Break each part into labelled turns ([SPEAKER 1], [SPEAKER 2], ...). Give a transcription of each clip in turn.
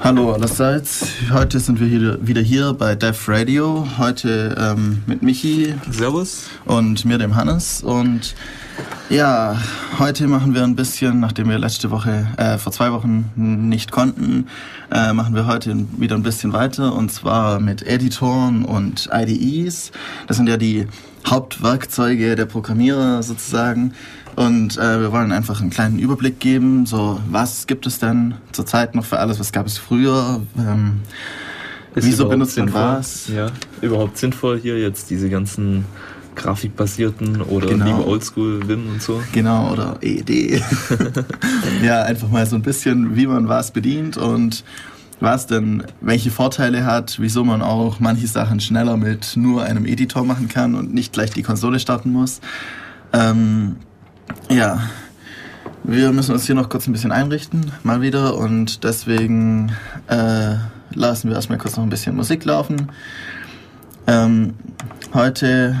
[SPEAKER 1] Hallo allerseits. Heute sind wir wieder hier bei Def Radio. Heute ähm, mit Michi.
[SPEAKER 2] Servus.
[SPEAKER 1] Und mir, dem Hannes. Und ja, heute machen wir ein bisschen, nachdem wir letzte Woche, äh, vor zwei Wochen nicht konnten, äh, machen wir heute wieder ein bisschen weiter. Und zwar mit Editoren und IDEs. Das sind ja die Hauptwerkzeuge der Programmierer sozusagen. Und äh, wir wollen einfach einen kleinen Überblick geben, so was gibt es denn zurzeit noch für alles, was gab es früher, ähm, wieso benutzt man was?
[SPEAKER 2] Ja, überhaupt sinnvoll hier jetzt diese ganzen grafikbasierten oder genau. lieber Oldschool Wim und so.
[SPEAKER 1] Genau, oder ED. ja, einfach mal so ein bisschen, wie man was bedient und was denn welche Vorteile hat, wieso man auch manche Sachen schneller mit nur einem Editor machen kann und nicht gleich die Konsole starten muss. Ähm, ja, wir müssen uns hier noch kurz ein bisschen einrichten, mal wieder. Und deswegen äh, lassen wir erstmal kurz noch ein bisschen Musik laufen. Ähm, heute,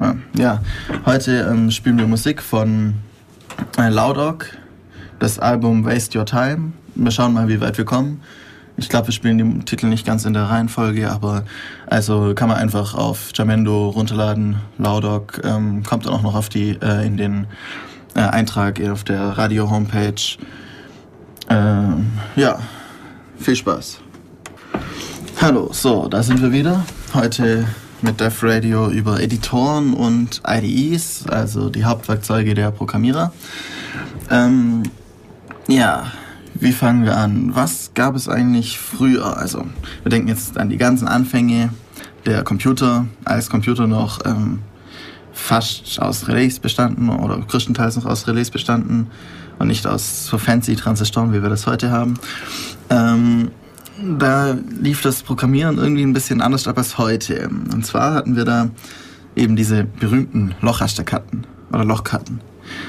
[SPEAKER 1] äh, ja, heute ähm, spielen wir Musik von äh, Loudog, das Album Waste Your Time. Wir schauen mal, wie weit wir kommen. Ich glaube, wir spielen den Titel nicht ganz in der Reihenfolge, aber also kann man einfach auf Jamendo runterladen. Laudog ähm, kommt dann auch noch auf die äh, in den äh, Eintrag auf der Radio Homepage. Ähm, ja, viel Spaß. Hallo, so, da sind wir wieder. Heute mit Def Radio über Editoren und IDEs, also die Hauptwerkzeuge der Programmierer. Ähm, ja, wie fangen wir an? Was gab es eigentlich früher? Also, wir denken jetzt an die ganzen Anfänge der Computer, als Computer noch ähm, fast aus Relais bestanden oder größtenteils noch aus Relais bestanden und nicht aus so fancy Transistoren, wie wir das heute haben. Ähm, da lief das Programmieren irgendwie ein bisschen anders ab als heute. Und zwar hatten wir da eben diese berühmten Lochrasterkarten oder Lochkarten.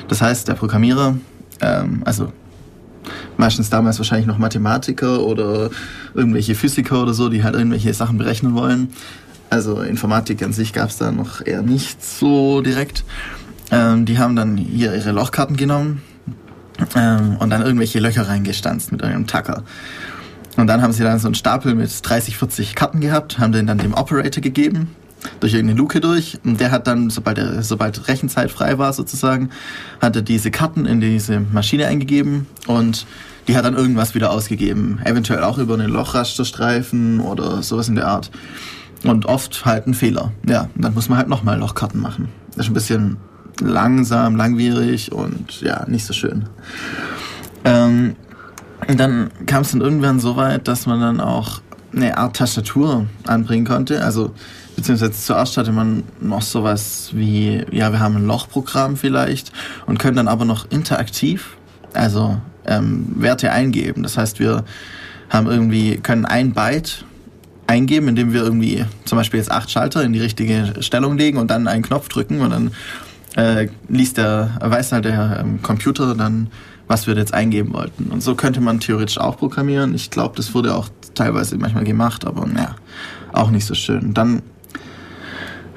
[SPEAKER 1] Das heißt, der Programmierer, ähm, also meistens damals wahrscheinlich noch Mathematiker oder irgendwelche Physiker oder so, die halt irgendwelche Sachen berechnen wollen. Also Informatik an sich gab es da noch eher nicht so direkt. Ähm, die haben dann hier ihre Lochkarten genommen ähm, und dann irgendwelche Löcher reingestanzt mit einem Tacker. Und dann haben sie dann so einen Stapel mit 30, 40 Karten gehabt, haben den dann dem Operator gegeben durch irgendeine Luke durch. Und der hat dann, sobald, er, sobald Rechenzeit frei war sozusagen, hat er diese Karten in diese Maschine eingegeben und die hat dann irgendwas wieder ausgegeben. Eventuell auch über einen Lochrasterstreifen oder sowas in der Art. Und oft halt ein Fehler. Ja, und dann muss man halt nochmal Lochkarten machen. Das ist ein bisschen langsam, langwierig und ja, nicht so schön. Ähm, und dann kam es dann irgendwann so weit, dass man dann auch eine Art Tastatur anbringen konnte. Also beziehungsweise zuerst hatte man noch sowas wie, ja, wir haben ein Lochprogramm vielleicht und können dann aber noch interaktiv, also ähm, Werte eingeben. Das heißt, wir haben irgendwie, können ein Byte eingeben, indem wir irgendwie zum Beispiel jetzt acht Schalter in die richtige Stellung legen und dann einen Knopf drücken und dann äh, liest der, weiß halt der ähm, Computer dann, was wir jetzt eingeben wollten. Und so könnte man theoretisch auch programmieren. Ich glaube, das wurde auch teilweise manchmal gemacht, aber naja, auch nicht so schön. Dann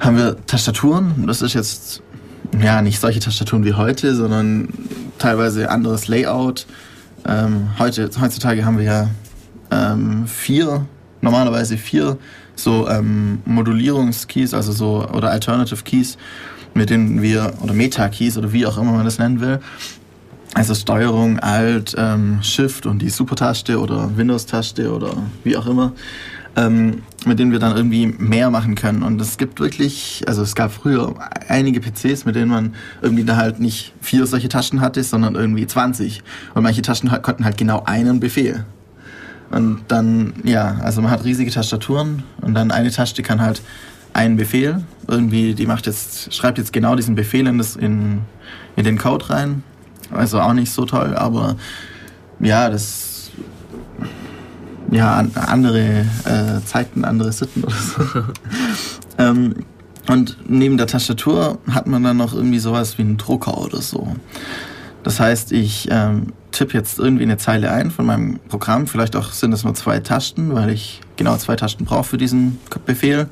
[SPEAKER 1] haben wir Tastaturen. Das ist jetzt ja nicht solche Tastaturen wie heute, sondern teilweise anderes Layout. Ähm, heute, heutzutage haben wir ja ähm, vier, normalerweise vier so ähm, Modulierungskeys, also so oder Alternative Keys, mit denen wir oder Meta-Keys oder wie auch immer man das nennen will. Also Steuerung, Alt, ähm, Shift und die Super-Taste oder Windows-Taste oder wie auch immer ähm, mit denen wir dann irgendwie mehr machen können. Und es gibt wirklich, also es gab früher einige PCs, mit denen man irgendwie da halt nicht vier solche Taschen hatte, sondern irgendwie 20. Und manche Taschen konnten halt genau einen Befehl. Und dann, ja, also man hat riesige Tastaturen und dann eine Taste kann halt einen Befehl, irgendwie, die macht jetzt, schreibt jetzt genau diesen Befehl in, das, in, in den Code rein. Also auch nicht so toll, aber ja, das ja, andere äh, Zeiten, andere Sitten oder so. ähm, und neben der Tastatur hat man dann noch irgendwie sowas wie einen Drucker oder so. Das heißt, ich ähm, tippe jetzt irgendwie eine Zeile ein von meinem Programm. Vielleicht auch sind es nur zwei Tasten, weil ich genau zwei Tasten brauche für diesen Befehl.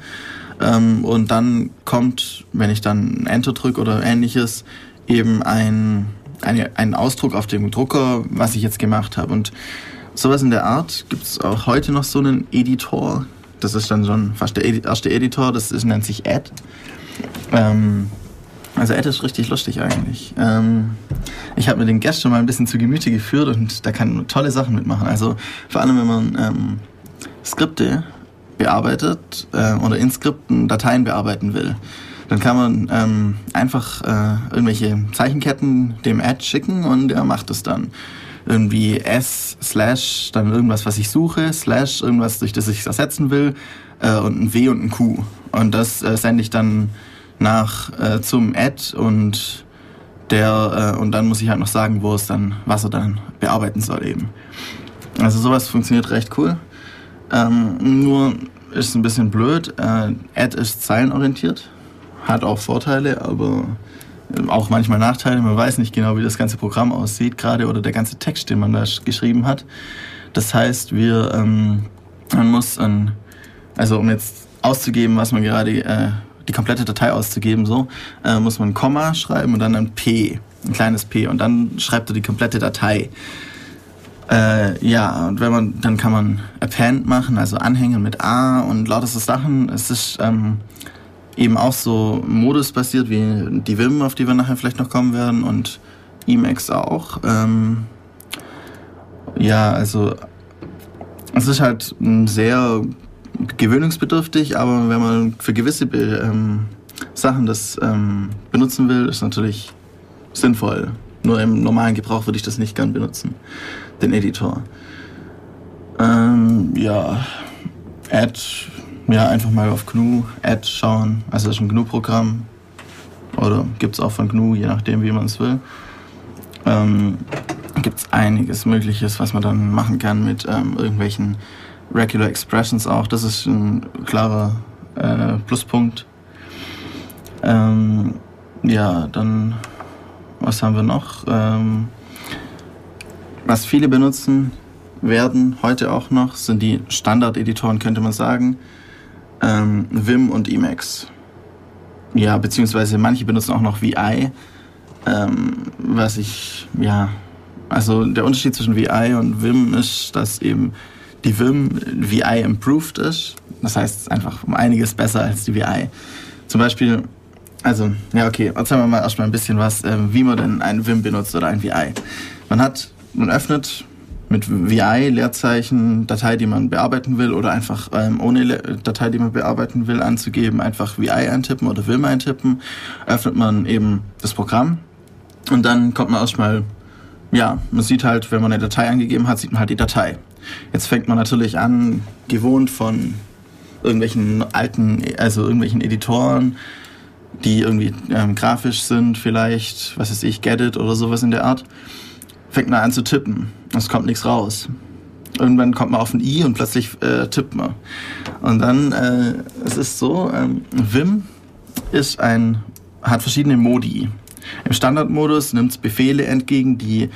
[SPEAKER 1] Ähm, und dann kommt, wenn ich dann Enter drücke oder ähnliches, eben ein, eine, ein Ausdruck auf dem Drucker, was ich jetzt gemacht habe. Und sowas in der Art gibt es auch heute noch so einen Editor. Das ist dann schon fast der erste Editor, das ist, nennt sich Ad. Ähm, also Ad ist richtig lustig eigentlich. Ähm, ich habe mir den gestern mal ein bisschen zu Gemüte geführt und da kann man tolle Sachen mitmachen. Also vor allem, wenn man ähm, Skripte bearbeitet äh, oder in Skripten Dateien bearbeiten will, dann kann man ähm, einfach äh, irgendwelche Zeichenketten dem Ad schicken und er macht es dann. Irgendwie S slash dann irgendwas, was ich suche, slash irgendwas, durch das ich es ersetzen will äh, und ein W und ein Q. Und das äh, sende ich dann nach äh, zum Ad und der äh, und dann muss ich halt noch sagen, wo es dann, was er dann bearbeiten soll eben. Also sowas funktioniert recht cool. Ähm, nur ist es ein bisschen blöd. Äh, Ad ist zeilenorientiert, hat auch Vorteile, aber auch manchmal Nachteile. Man weiß nicht genau, wie das ganze Programm aussieht, gerade oder der ganze Text, den man da geschrieben hat. Das heißt, wir, ähm, man muss, ein, also um jetzt auszugeben, was man gerade äh, die komplette Datei auszugeben, so, äh, muss man ein Komma schreiben und dann ein P, ein kleines P und dann schreibt er die komplette Datei. Äh, ja, und wenn man, dann kann man Append machen, also anhängen mit A und lauter so Sachen. Es ist ähm, eben auch so modusbasiert wie die Vim, auf die wir nachher vielleicht noch kommen werden und Emacs auch. Ähm, ja, also es ist halt sehr gewöhnungsbedürftig, aber wenn man für gewisse ähm, Sachen das ähm, benutzen will, ist natürlich sinnvoll. Nur im normalen Gebrauch würde ich das nicht gern benutzen, den Editor. Ähm, ja, Add, ja, einfach mal auf GNU Add schauen. Also das ist ein GNU-Programm. Oder gibt es auch von GNU, je nachdem, wie man es will. Ähm, gibt es einiges Mögliches, was man dann machen kann mit ähm, irgendwelchen Regular Expressions auch. Das ist ein klarer äh, Pluspunkt. Ähm, ja, dann, was haben wir noch? Ähm, was viele benutzen werden, heute auch noch, sind die Standard-Editoren, könnte man sagen. Ähm, Vim und Emacs. Ja, beziehungsweise manche benutzen auch noch VI. Ähm, was ich, ja, also der Unterschied zwischen VI und Vim ist, dass eben die Vim VI improved ist. Das heißt, einfach um einiges besser als die VI. Zum Beispiel, also, ja, okay, erzählen wir mal erstmal ein bisschen was, äh, wie man denn ein Vim benutzt oder ein VI. Man hat, man öffnet mit VI Leerzeichen Datei, die man bearbeiten will oder einfach ähm, ohne Le Datei, die man bearbeiten will, anzugeben, einfach VI eintippen oder Vim eintippen, öffnet man eben das Programm und dann kommt man erstmal, ja, man sieht halt, wenn man eine Datei angegeben hat, sieht man halt die Datei. Jetzt fängt man natürlich an, gewohnt von irgendwelchen alten, also irgendwelchen Editoren, die irgendwie ähm, grafisch sind, vielleicht, was weiß ich, Get It oder sowas in der Art, fängt man an zu tippen. Es kommt nichts raus. Irgendwann kommt man auf ein I und plötzlich äh, tippt man. Und dann, äh, es ist so, ähm, Vim ist ein, hat verschiedene Modi. Im Standardmodus nimmt es Befehle entgegen, die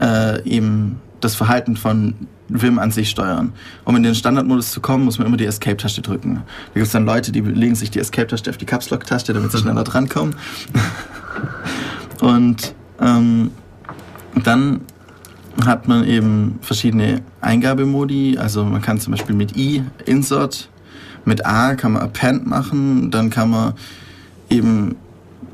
[SPEAKER 1] äh, eben das Verhalten von Vim an sich steuern. Um in den Standardmodus zu kommen, muss man immer die Escape-Taste drücken. Da gibt es dann Leute, die legen sich die Escape-Taste auf die Caps Lock-Taste, damit sie schneller drankommen. Und ähm, dann hat man eben verschiedene Eingabemodi. Also man kann zum Beispiel mit I Insert, mit A kann man Append machen, dann kann man eben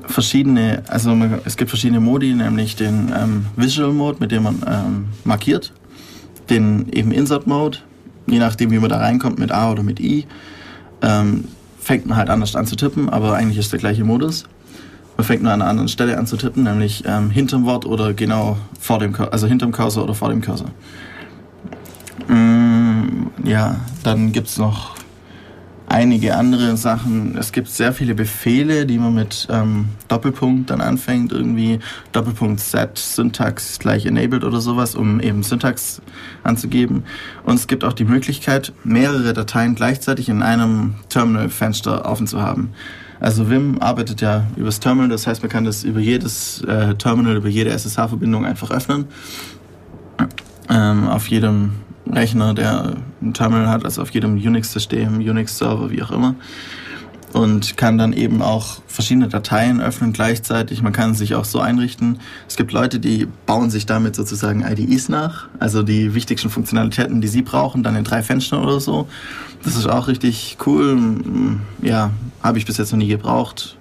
[SPEAKER 1] verschiedene, also man, es gibt verschiedene Modi, nämlich den ähm, Visual Mode, mit dem man ähm, markiert den eben Insert Mode, je nachdem wie man da reinkommt mit A oder mit I, ähm, fängt man halt anders an zu tippen, aber eigentlich ist der gleiche Modus. Man fängt nur an einer anderen Stelle an zu tippen, nämlich ähm, hinterm Wort oder genau vor dem, also hinterm Cursor oder vor dem Cursor. Mm, ja, dann gibt es noch einige andere Sachen. Es gibt sehr viele Befehle, die man mit ähm, Doppelpunkt dann anfängt, irgendwie Doppelpunkt set Syntax gleich enabled oder sowas, um eben Syntax anzugeben. Und es gibt auch die Möglichkeit, mehrere Dateien gleichzeitig in einem Terminal-Fenster offen zu haben. Also Vim arbeitet ja übers Terminal, das heißt, man kann das über jedes äh, Terminal, über jede SSH-Verbindung einfach öffnen. Ähm, auf jedem Rechner, der ein Terminal hat, also auf jedem Unix-System, Unix-Server, wie auch immer. Und kann dann eben auch verschiedene Dateien öffnen gleichzeitig. Man kann sich auch so einrichten. Es gibt Leute, die bauen sich damit sozusagen IDEs nach, also die wichtigsten Funktionalitäten, die sie brauchen, dann in drei Fenstern oder so. Das ist auch richtig cool. Ja, habe ich bis jetzt noch nie gebraucht.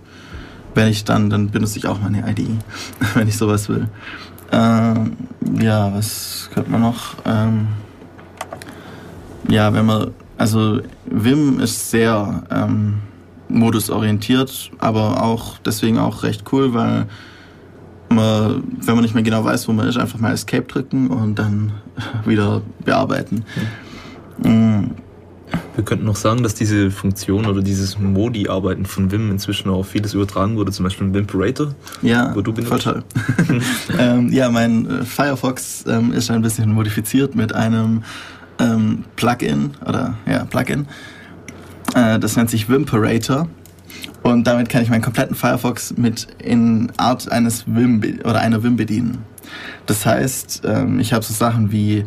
[SPEAKER 1] Wenn ich dann, dann benutze ich auch meine IDE, wenn ich sowas will. Ähm, ja, was könnte man noch? Ähm, ja, wenn man, also Vim ist sehr ähm, modusorientiert, aber auch deswegen auch recht cool, weil man, wenn man nicht mehr genau weiß, wo man ist, einfach mal Escape drücken und dann wieder bearbeiten.
[SPEAKER 2] Mhm. Wir könnten noch sagen, dass diese Funktion oder dieses Modi-Arbeiten von Vim inzwischen auch vieles übertragen wurde, zum Beispiel im Vimperator.
[SPEAKER 1] Ja, wo du benutzt. voll toll. ähm, ja, mein äh, Firefox ähm, ist ein bisschen modifiziert mit einem ähm, Plugin oder ja, Plugin. Äh, das nennt sich Vimperator. Und damit kann ich meinen kompletten Firefox mit in Art eines Vim oder einer Vim bedienen. Das heißt, ähm, ich habe so Sachen wie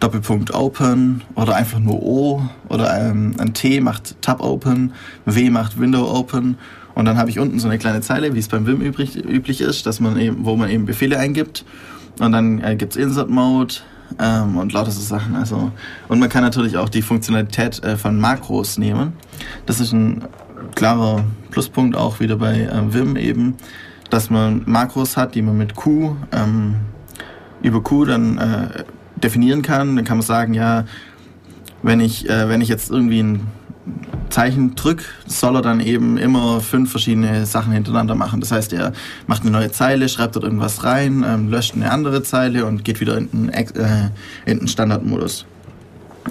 [SPEAKER 1] Doppelpunkt Open oder einfach nur O oder ähm, ein T macht Tab Open, W macht Window Open und dann habe ich unten so eine kleine Zeile, wie es beim Vim übrig, üblich ist, dass man eben, wo man eben Befehle eingibt und dann äh, gibt es Insert Mode ähm, und lauter so Sachen. Also und man kann natürlich auch die Funktionalität äh, von Makros nehmen. Das ist ein klarer Pluspunkt auch wieder bei äh, Vim eben, dass man Makros hat, die man mit Q ähm, über Q dann äh, definieren kann. Dann kann man sagen, ja, wenn ich, äh, wenn ich jetzt irgendwie ein Zeichen drücke, soll er dann eben immer fünf verschiedene Sachen hintereinander machen. Das heißt, er macht eine neue Zeile, schreibt dort irgendwas rein, ähm, löscht eine andere Zeile und geht wieder in den, äh, in den Standardmodus.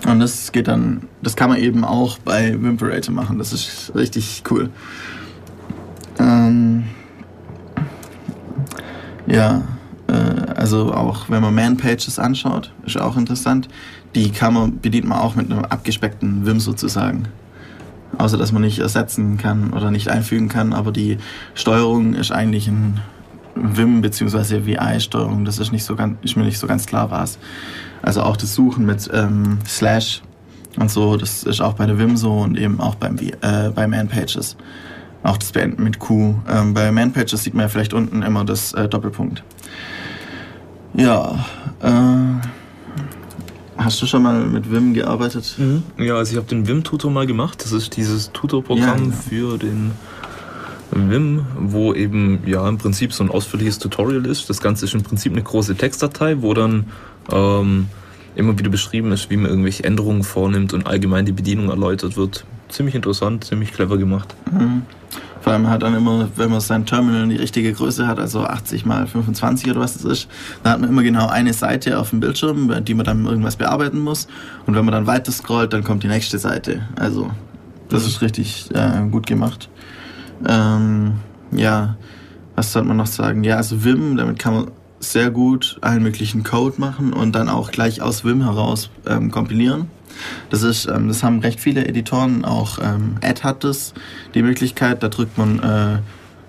[SPEAKER 1] Und das geht dann, das kann man eben auch bei Wimperator machen. Das ist richtig cool. Ähm, ja. Äh, also auch wenn man Man-Pages anschaut, ist auch interessant. Die kann man, bedient man auch mit einem abgespeckten Vim sozusagen. Außer dass man nicht ersetzen kann oder nicht einfügen kann, aber die Steuerung ist eigentlich ein Vim bzw. VI-Steuerung. Das ist, nicht so ganz, ist mir nicht so ganz klar was. Also auch das Suchen mit ähm, Slash und so, das ist auch bei der Vim so und eben auch beim, äh, bei Man-Pages. Auch das Beenden mit Q. Ähm, bei Man-Pages sieht man ja vielleicht unten immer das äh, Doppelpunkt. Ja, äh, hast du schon mal mit Vim gearbeitet?
[SPEAKER 2] Mhm. Ja, also ich habe den Vim-Tutor mal gemacht. Das ist dieses Tutorprogramm ja, genau. für den Vim, wo eben ja im Prinzip so ein ausführliches Tutorial ist. Das Ganze ist im Prinzip eine große Textdatei, wo dann ähm, immer wieder beschrieben ist, wie man irgendwelche Änderungen vornimmt und allgemein die Bedienung erläutert wird. Ziemlich interessant, ziemlich clever gemacht.
[SPEAKER 1] Mhm. Vor allem hat dann immer, wenn man sein Terminal in die richtige Größe hat, also 80 mal 25 oder was das ist, dann hat man immer genau eine Seite auf dem Bildschirm, die man dann irgendwas bearbeiten muss. Und wenn man dann weiter scrollt, dann kommt die nächste Seite. Also das ist richtig äh, gut gemacht. Ähm, ja, was sollte man noch sagen? Ja, also Vim, damit kann man sehr gut allen möglichen Code machen und dann auch gleich aus Vim heraus ähm, kompilieren. Das, ist, ähm, das haben recht viele Editoren, auch ähm, Ad hat das, die Möglichkeit, da drückt man äh,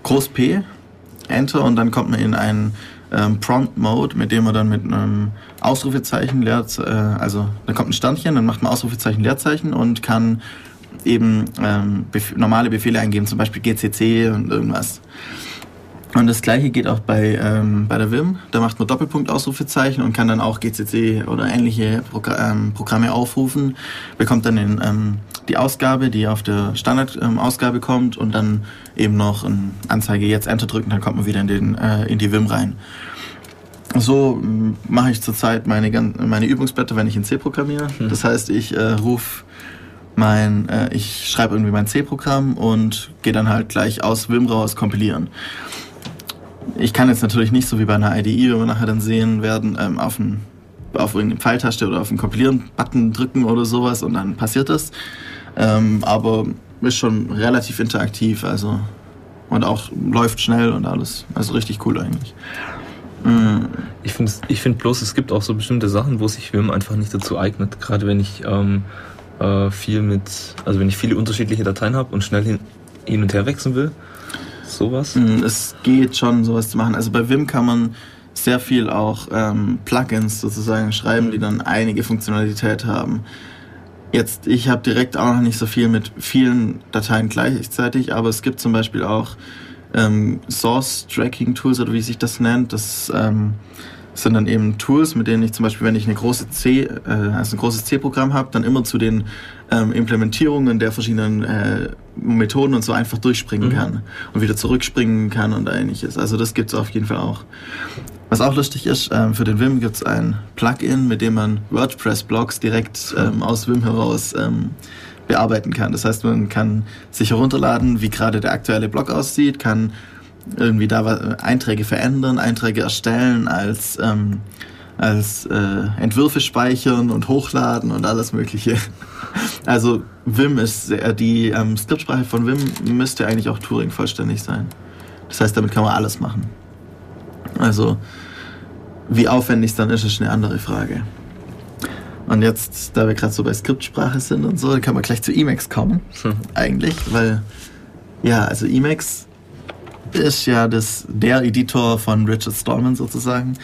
[SPEAKER 1] Groß P, Enter und dann kommt man in einen ähm, Prompt-Mode, mit dem man dann mit einem Ausrufezeichen, Leer, äh, also da kommt ein Sternchen, dann macht man Ausrufezeichen, Leerzeichen und kann eben ähm, bef normale Befehle eingeben, zum Beispiel GCC und irgendwas. Und das gleiche geht auch bei, ähm, bei der Vim. Da macht man Doppelpunkt Ausrufezeichen und kann dann auch GCC oder ähnliche Progr ähm, Programme aufrufen. Bekommt dann den, ähm, die Ausgabe, die auf der Standardausgabe ähm, kommt und dann eben noch eine Anzeige jetzt Enter drücken, dann kommt man wieder in, den, äh, in die Vim rein. So ähm, mache ich zurzeit meine, meine Übungsblätter, wenn ich in C programmiere. Hm. Das heißt, ich äh, rufe mein, äh, ich schreibe irgendwie mein C-Programm und gehe dann halt gleich aus Vim raus kompilieren ich kann jetzt natürlich nicht so wie bei einer IDE, wie wir nachher dann sehen werden, ähm, auf, einen, auf irgendeine Pfeiltaste oder auf den Kompilieren-Button drücken oder sowas und dann passiert das. Ähm, aber ist schon relativ interaktiv, also und auch läuft schnell und alles. Also richtig cool eigentlich.
[SPEAKER 2] Mhm. Ich finde ich find bloß, es gibt auch so bestimmte Sachen, wo sich Vim einfach nicht dazu eignet. Gerade wenn ich ähm, äh, viel mit, also wenn ich viele unterschiedliche Dateien habe und schnell hin, hin und her wechseln will, sowas?
[SPEAKER 1] Mm, es geht schon, sowas zu machen. Also bei Vim kann man sehr viel auch ähm, Plugins sozusagen schreiben, die dann einige Funktionalität haben. Jetzt, ich habe direkt auch noch nicht so viel mit vielen Dateien gleichzeitig, aber es gibt zum Beispiel auch ähm, Source-Tracking-Tools oder wie sich das nennt. Das ähm, sind dann eben Tools, mit denen ich zum Beispiel, wenn ich eine große C, äh, also ein großes C-Programm habe, dann immer zu den ähm, Implementierungen der verschiedenen äh, Methoden und so einfach durchspringen mhm. kann und wieder zurückspringen kann und ähnliches. Also das gibt es auf jeden Fall auch. Was auch lustig ist, ähm, für den Vim gibt es ein Plugin, mit dem man WordPress-Blogs direkt ähm, aus Vim heraus ähm, bearbeiten kann. Das heißt, man kann sich herunterladen, wie gerade der aktuelle Blog aussieht, kann irgendwie da Einträge verändern, Einträge erstellen, als, ähm, als äh, Entwürfe speichern und hochladen und alles Mögliche. Also Vim ist sehr, die ähm, Skriptsprache von Vim müsste eigentlich auch Turing vollständig sein. Das heißt, damit kann man alles machen. Also wie aufwendig es dann ist, ist eine andere Frage. Und jetzt, da wir gerade so bei Skriptsprache sind und so, kann man gleich zu Emacs kommen. Hm. Eigentlich, weil, ja, also Emacs ist ja das, der Editor von Richard Stallman sozusagen.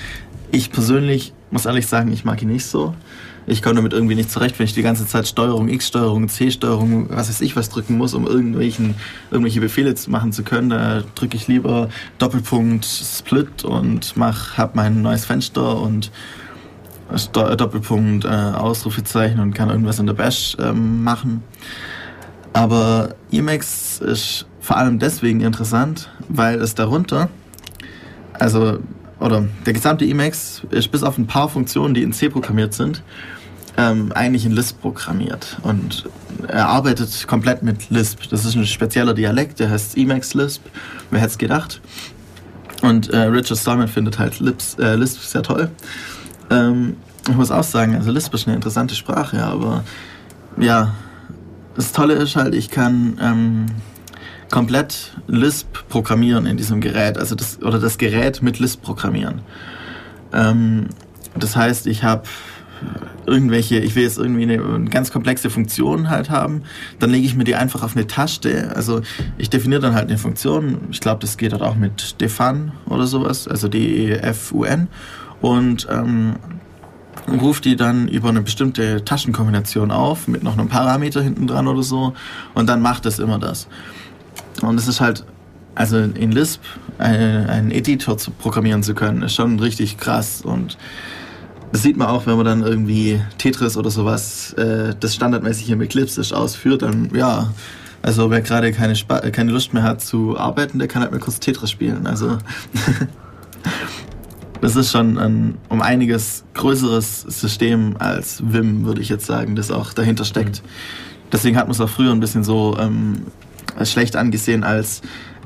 [SPEAKER 1] Ich persönlich muss ehrlich sagen, ich mag ihn nicht so. Ich komme damit irgendwie nicht zurecht, wenn ich die ganze Zeit Steuerung X, Steuerung C, Steuerung, was weiß ich, was drücken muss, um irgendwelchen, irgendwelche Befehle machen zu können. Da drücke ich lieber Doppelpunkt Split und mach, hab mein neues Fenster und Doppelpunkt äh, Ausrufezeichen und kann irgendwas in der Bash ähm, machen. Aber Emacs ist vor allem deswegen interessant, weil es darunter, also, oder der gesamte Emacs ist bis auf ein paar Funktionen, die in C programmiert sind, ähm, eigentlich in Lisp programmiert. Und er arbeitet komplett mit Lisp. Das ist ein spezieller Dialekt, der heißt Emacs Lisp. Wer hätte es gedacht? Und äh, Richard Stallman findet halt Lisp, äh, Lisp sehr toll. Ähm, ich muss auch sagen, also Lisp ist eine interessante Sprache, aber ja, das Tolle ist halt, ich kann ähm, komplett Lisp programmieren in diesem Gerät, also das oder das Gerät mit Lisp programmieren. Ähm, das heißt, ich habe irgendwelche, ich will jetzt irgendwie eine, eine, ganz komplexe Funktion halt haben, dann lege ich mir die einfach auf eine Taste. Also ich definiere dann halt eine Funktion. Ich glaube, das geht halt auch mit defun oder sowas, also D-E-F-U-N. Und ähm, ruft die dann über eine bestimmte Taschenkombination auf, mit noch einem Parameter hinten dran oder so. Und dann macht es immer das. Und es ist halt, also in Lisp einen, einen Editor zu programmieren zu können, ist schon richtig krass. Und das sieht man auch, wenn man dann irgendwie Tetris oder sowas, äh, das standardmäßig im Eclipse ist, ausführt, dann ja. Also wer gerade keine, keine Lust mehr hat zu arbeiten, der kann halt mal kurz Tetris spielen. Also das ist schon ein um einiges größeres System als Vim, würde ich jetzt sagen, das auch dahinter steckt. Mhm. Deswegen hat man es auch früher ein bisschen so ähm, schlecht angesehen als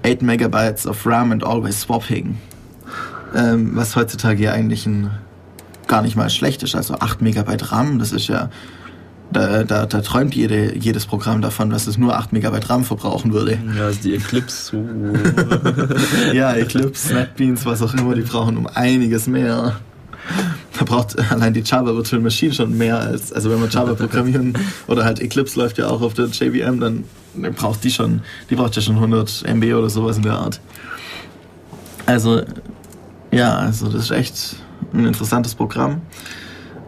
[SPEAKER 1] 8 Megabytes of RAM and always swapping. Ähm, was heutzutage ja eigentlich ein, gar nicht mal schlecht ist. Also 8 Megabyte RAM, das ist ja da, da, da träumt jede, jedes Programm davon, dass es nur 8 Megabyte RAM verbrauchen würde.
[SPEAKER 2] Ja, also die Eclipse. So.
[SPEAKER 1] ja, Eclipse, NetBeans, was auch immer, die brauchen um einiges mehr. Da braucht allein die Java Virtual Machine schon mehr als, also wenn wir Java programmieren oder halt Eclipse läuft ja auch auf der JVM, dann braucht die schon, die braucht ja schon 100 MB oder sowas in der Art. Also, ja, also das ist echt ein interessantes Programm.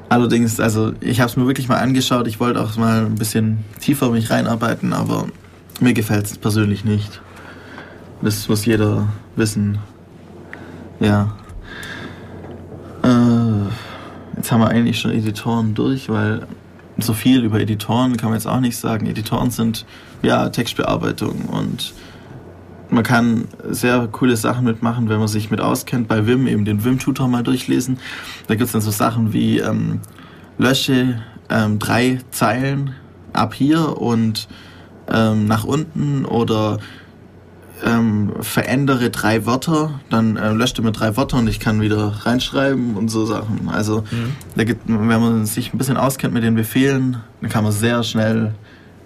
[SPEAKER 1] Allerdings, also ich habe es mir wirklich mal angeschaut. Ich wollte auch mal ein bisschen tiefer mich reinarbeiten, aber mir gefällt es persönlich nicht. Das muss jeder wissen. Ja. Äh, jetzt haben wir eigentlich schon Editoren durch, weil so viel über Editoren kann man jetzt auch nicht sagen. Editoren sind ja Textbearbeitung und man kann sehr coole Sachen mitmachen, wenn man sich mit auskennt. Bei Vim eben den Vim-Tutor mal durchlesen. Da gibt es dann so Sachen wie ähm, lösche ähm, drei Zeilen ab hier und ähm, nach unten oder ähm, verändere drei Wörter, dann äh, löscht er mir drei Wörter und ich kann wieder reinschreiben und so Sachen. Also mhm. da gibt, wenn man sich ein bisschen auskennt mit den Befehlen, dann kann man sehr schnell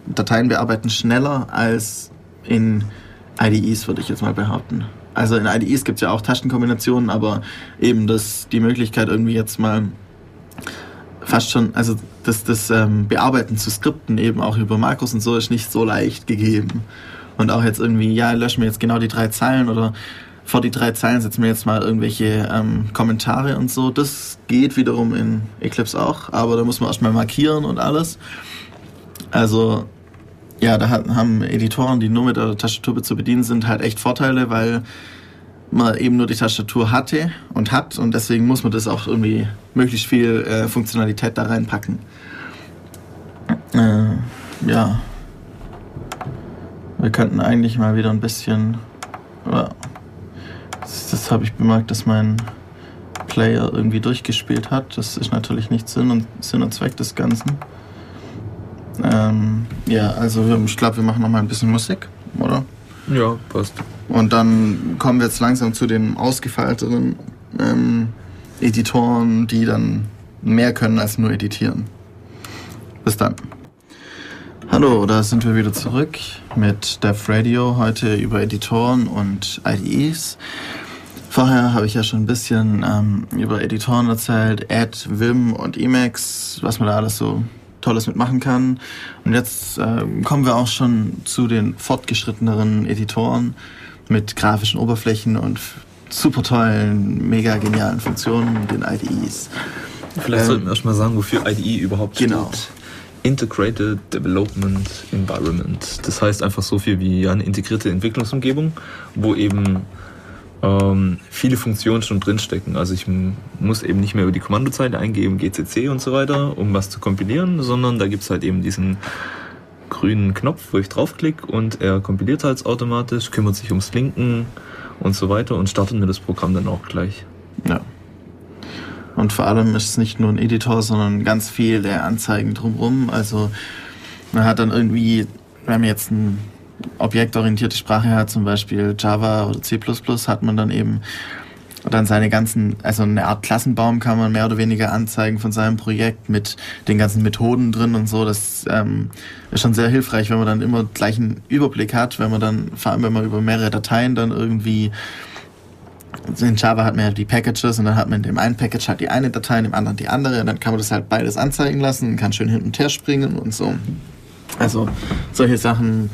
[SPEAKER 1] Dateien bearbeiten, schneller als in IDEs, würde ich jetzt mal behaupten. Also in IDEs gibt es ja auch Taschenkombinationen, aber eben das, die Möglichkeit irgendwie jetzt mal fast schon, also das, das ähm, Bearbeiten zu Skripten eben auch über Makros und so ist nicht so leicht gegeben. Und auch jetzt irgendwie, ja, löschen wir jetzt genau die drei Zeilen oder vor die drei Zeilen setzen wir jetzt mal irgendwelche ähm, Kommentare und so. Das geht wiederum in Eclipse auch, aber da muss man erstmal markieren und alles. Also ja, da haben Editoren, die nur mit der Tastatur zu bedienen sind, halt echt Vorteile, weil man eben nur die Tastatur hatte und hat und deswegen muss man das auch irgendwie möglichst viel äh, Funktionalität da reinpacken. Äh, ja. Wir könnten eigentlich mal wieder ein bisschen. das, das habe ich bemerkt, dass mein Player irgendwie durchgespielt hat. Das ist natürlich nicht Sinn und, Sinn und Zweck des Ganzen. Ähm, ja, also ich glaube, wir machen noch mal ein bisschen Musik, oder?
[SPEAKER 2] Ja, passt.
[SPEAKER 1] Und dann kommen wir jetzt langsam zu den ausgefeilteren ähm, Editoren, die dann mehr können als nur editieren. Bis dann. Hallo, da sind wir wieder zurück mit Dev Radio, heute über Editoren und IDEs. Vorher habe ich ja schon ein bisschen ähm, über Editoren erzählt, Ad, Vim und Emacs, was man da alles so Tolles mitmachen kann. Und jetzt äh, kommen wir auch schon zu den fortgeschritteneren Editoren mit grafischen Oberflächen und super tollen, mega genialen Funktionen, den IDEs.
[SPEAKER 2] Vielleicht ähm, sollten wir erstmal sagen, wofür IDE überhaupt
[SPEAKER 1] genau.
[SPEAKER 2] steht. Integrated Development Environment. Das heißt einfach so viel wie eine integrierte Entwicklungsumgebung, wo eben ähm, viele Funktionen schon drinstecken. Also ich muss eben nicht mehr über die Kommandozeile eingeben, GCC und so weiter, um was zu kompilieren, sondern da gibt es halt eben diesen grünen Knopf, wo ich draufklicke und er kompiliert halt automatisch, kümmert sich ums Linken und so weiter und startet mir das Programm dann auch gleich.
[SPEAKER 1] Ja. Und vor allem ist es nicht nur ein Editor, sondern ganz viele Anzeigen drumherum. Also man hat dann irgendwie, wenn man jetzt eine objektorientierte Sprache hat, zum Beispiel Java oder C++, hat man dann eben dann seine ganzen, also eine Art Klassenbaum kann man mehr oder weniger anzeigen von seinem Projekt mit den ganzen Methoden drin und so. Das ähm, ist schon sehr hilfreich, wenn man dann immer gleich einen Überblick hat, wenn man dann, vor allem wenn man über mehrere Dateien dann irgendwie in Java hat man ja die Packages und dann hat man in dem einen Package halt die eine Datei, in dem anderen die andere und dann kann man das halt beides anzeigen lassen kann schön hin und her springen und so. Also solche Sachen,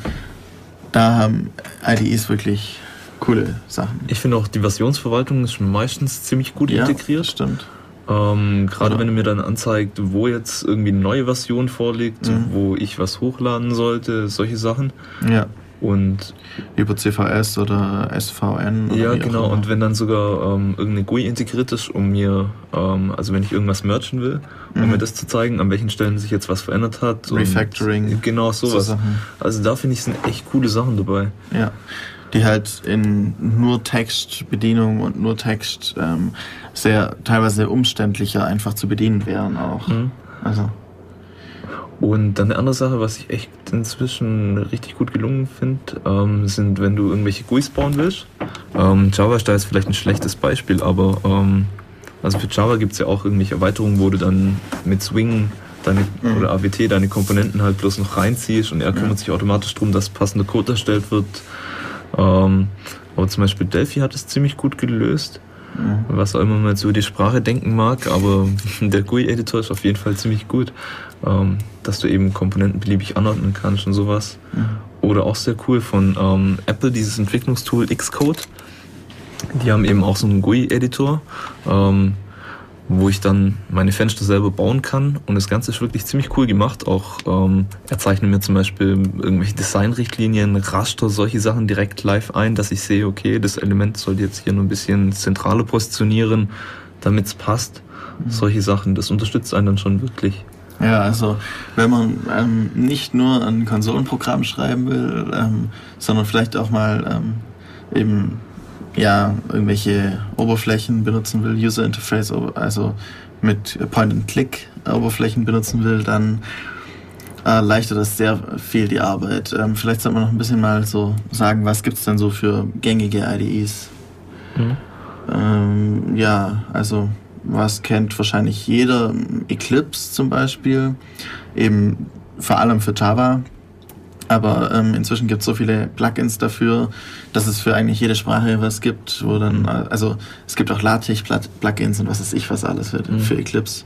[SPEAKER 1] da haben IDEs wirklich coole Sachen.
[SPEAKER 2] Ich finde auch die Versionsverwaltung ist meistens ziemlich gut
[SPEAKER 1] ja,
[SPEAKER 2] integriert.
[SPEAKER 1] Stimmt.
[SPEAKER 2] Ähm, Gerade wenn er mir dann anzeigt, wo jetzt irgendwie eine neue Version vorliegt, mhm. wo ich was hochladen sollte, solche Sachen.
[SPEAKER 1] Ja.
[SPEAKER 2] Und
[SPEAKER 1] über CVS oder SVN. Oder
[SPEAKER 2] ja, genau. Und wenn dann sogar ähm, irgendeine GUI integriert ist, um mir, ähm, also wenn ich irgendwas merchen will, um mhm. mir das zu zeigen, an welchen Stellen sich jetzt was verändert hat.
[SPEAKER 1] Refactoring.
[SPEAKER 2] genau, sowas. So also da finde ich sind echt coole Sachen dabei.
[SPEAKER 1] Ja. Die halt in nur Textbedienung und nur Text ähm, sehr teilweise umständlicher einfach zu bedienen wären auch. Mhm. Also.
[SPEAKER 2] Und dann eine andere Sache, was ich echt inzwischen richtig gut gelungen finde, ähm, sind, wenn du irgendwelche GUIs bauen willst. Ähm, Java ist da jetzt vielleicht ein schlechtes Beispiel, aber ähm, also für Java gibt es ja auch irgendwelche Erweiterungen, wo du dann mit Swing deine, mhm. oder AWT deine Komponenten halt bloß noch reinziehst und er kümmert ja. sich automatisch darum, dass passender Code erstellt wird. Ähm, aber zum Beispiel Delphi hat es ziemlich gut gelöst. Mhm. Was auch immer man jetzt über die Sprache denken mag, aber der GUI-Editor ist auf jeden Fall ziemlich gut ähm, dass du eben Komponenten beliebig anordnen kannst und sowas. Mhm. Oder auch sehr cool von ähm, Apple, dieses Entwicklungstool Xcode. Die haben eben auch so einen GUI-Editor, ähm, wo ich dann meine Fenster selber bauen kann. Und das Ganze ist wirklich ziemlich cool gemacht. Auch ähm, er zeichnet mir zum Beispiel irgendwelche Designrichtlinien, Raster, solche Sachen direkt live ein, dass ich sehe, okay, das Element soll jetzt hier nur ein bisschen zentraler positionieren, damit es passt. Mhm. Solche Sachen, das unterstützt einen dann schon wirklich.
[SPEAKER 1] Ja, also wenn man ähm, nicht nur ein Konsolenprogramm schreiben will, ähm, sondern vielleicht auch mal ähm, eben ja irgendwelche Oberflächen benutzen will, User Interface, also mit Point-and-Click Oberflächen benutzen will, dann erleichtert das sehr viel die Arbeit. Ähm, vielleicht sollte man noch ein bisschen mal so sagen, was gibt es denn so für gängige IDEs? Mhm. Ähm, ja, also was kennt wahrscheinlich jeder, Eclipse zum Beispiel, eben vor allem für Java. Aber ähm, inzwischen gibt es so viele Plugins dafür, dass es für eigentlich jede Sprache was gibt, wo dann, mhm. also es gibt auch LaTeX-Plugins und was weiß ich was alles für, mhm. für Eclipse.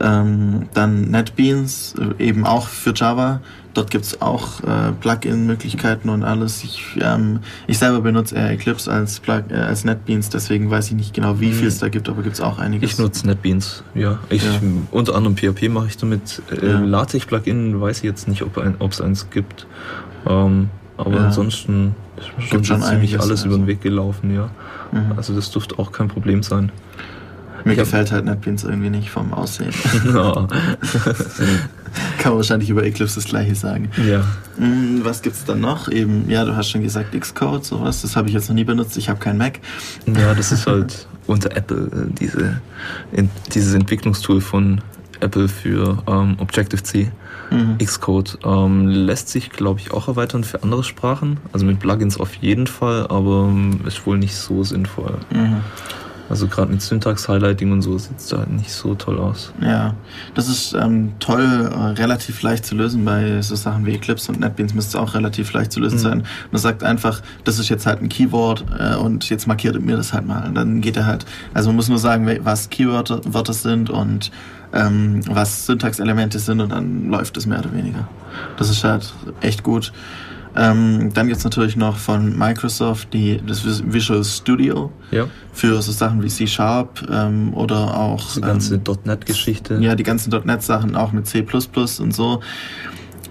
[SPEAKER 1] Ähm, dann NetBeans, äh, eben auch für Java. Dort gibt es auch äh, Plugin-Möglichkeiten und alles. Ich, ähm, ich selber benutze eher Eclipse als, Plug äh, als NetBeans, deswegen weiß ich nicht genau, wie viel es da gibt, aber gibt es auch einiges.
[SPEAKER 2] Ich nutze NetBeans, ja. Ich, ja. Unter anderem PHP mache ich damit. Äh, ja. LaTeX-Plugin weiß ich jetzt nicht, ob es ein, eins gibt. Ähm, aber ja. ansonsten ist schon, schon ziemlich alles also. über den Weg gelaufen, ja. Mhm. Also das dürfte auch kein Problem sein.
[SPEAKER 1] Mir gefällt halt NetBeans irgendwie nicht vom Aussehen. No. Kann man wahrscheinlich über Eclipse das gleiche sagen.
[SPEAKER 2] Ja.
[SPEAKER 1] Mm, was gibt's dann noch? Eben, ja, du hast schon gesagt Xcode, sowas. Das habe ich jetzt noch nie benutzt. Ich habe keinen Mac.
[SPEAKER 2] Ja, das ist halt unter Apple äh, diese, in, dieses Entwicklungstool von Apple für ähm, Objective-C. Mhm. Xcode ähm, lässt sich, glaube ich, auch erweitern für andere Sprachen. Also mit Plugins auf jeden Fall, aber ähm, ist wohl nicht so sinnvoll. Mhm. Also gerade mit Syntax-Highlighting und so sieht es da halt nicht so toll aus.
[SPEAKER 1] Ja, das ist ähm, toll, äh, relativ leicht zu lösen. Bei so Sachen wie Eclipse und NetBeans müsste es auch relativ leicht zu lösen mhm. sein. Man sagt einfach, das ist jetzt halt ein Keyword äh, und jetzt markiert mir das halt mal. Und dann geht er halt, also man muss nur sagen, was Keywörter sind und ähm, was Syntaxelemente sind und dann läuft es mehr oder weniger. Das ist halt echt gut. Ähm, dann gibt es natürlich noch von Microsoft die, das Visual Studio
[SPEAKER 2] ja.
[SPEAKER 1] für so Sachen wie C Sharp ähm, oder auch.
[SPEAKER 2] Die ganze ähm, .NET-Geschichte.
[SPEAKER 1] Ja, die ganzen .NET-Sachen auch mit C und so.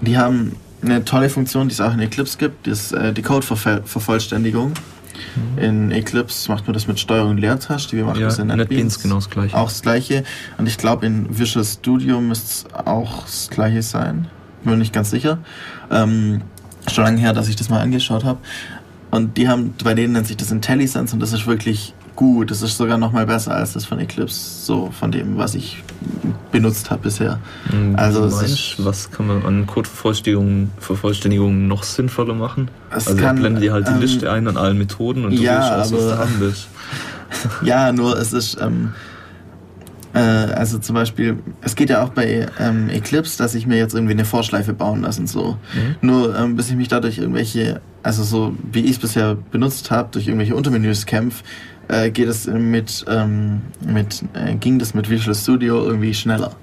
[SPEAKER 1] Die haben eine tolle Funktion, die es auch in Eclipse gibt, das, äh, die Code-Vervollständigung. Mhm. In Eclipse macht man das mit Steuerung und Leertaste.
[SPEAKER 2] Wir machen ja, das in NetBeans. NetBeans genau das gleiche.
[SPEAKER 1] Auch das gleiche. Und ich glaube, in Visual Studio müsste es auch das gleiche sein. Bin mir nicht ganz sicher. Ähm, schon lange her, dass ich das mal angeschaut habe. Und die haben, bei denen nennt sich das IntelliSense und das ist wirklich gut. Das ist sogar noch mal besser als das von Eclipse, so von dem, was ich benutzt habe bisher.
[SPEAKER 2] Mhm, also meinst, was kann man an Codevervollständigung Vervollständigung noch sinnvoller machen? Also kann, blendet dir halt die ähm, Liste ein an allen Methoden und du
[SPEAKER 1] ja, aus, was du haben willst. ja, nur es ist ähm, äh, also zum Beispiel, es geht ja auch bei ähm, Eclipse, dass ich mir jetzt irgendwie eine Vorschleife bauen lasse und so. Mhm. Nur ähm, bis ich mich dadurch irgendwelche, also so wie ich es bisher benutzt habe, durch irgendwelche Untermenüs kämpfe, äh, geht es mit, ähm, mit äh, ging das mit Visual Studio irgendwie schneller.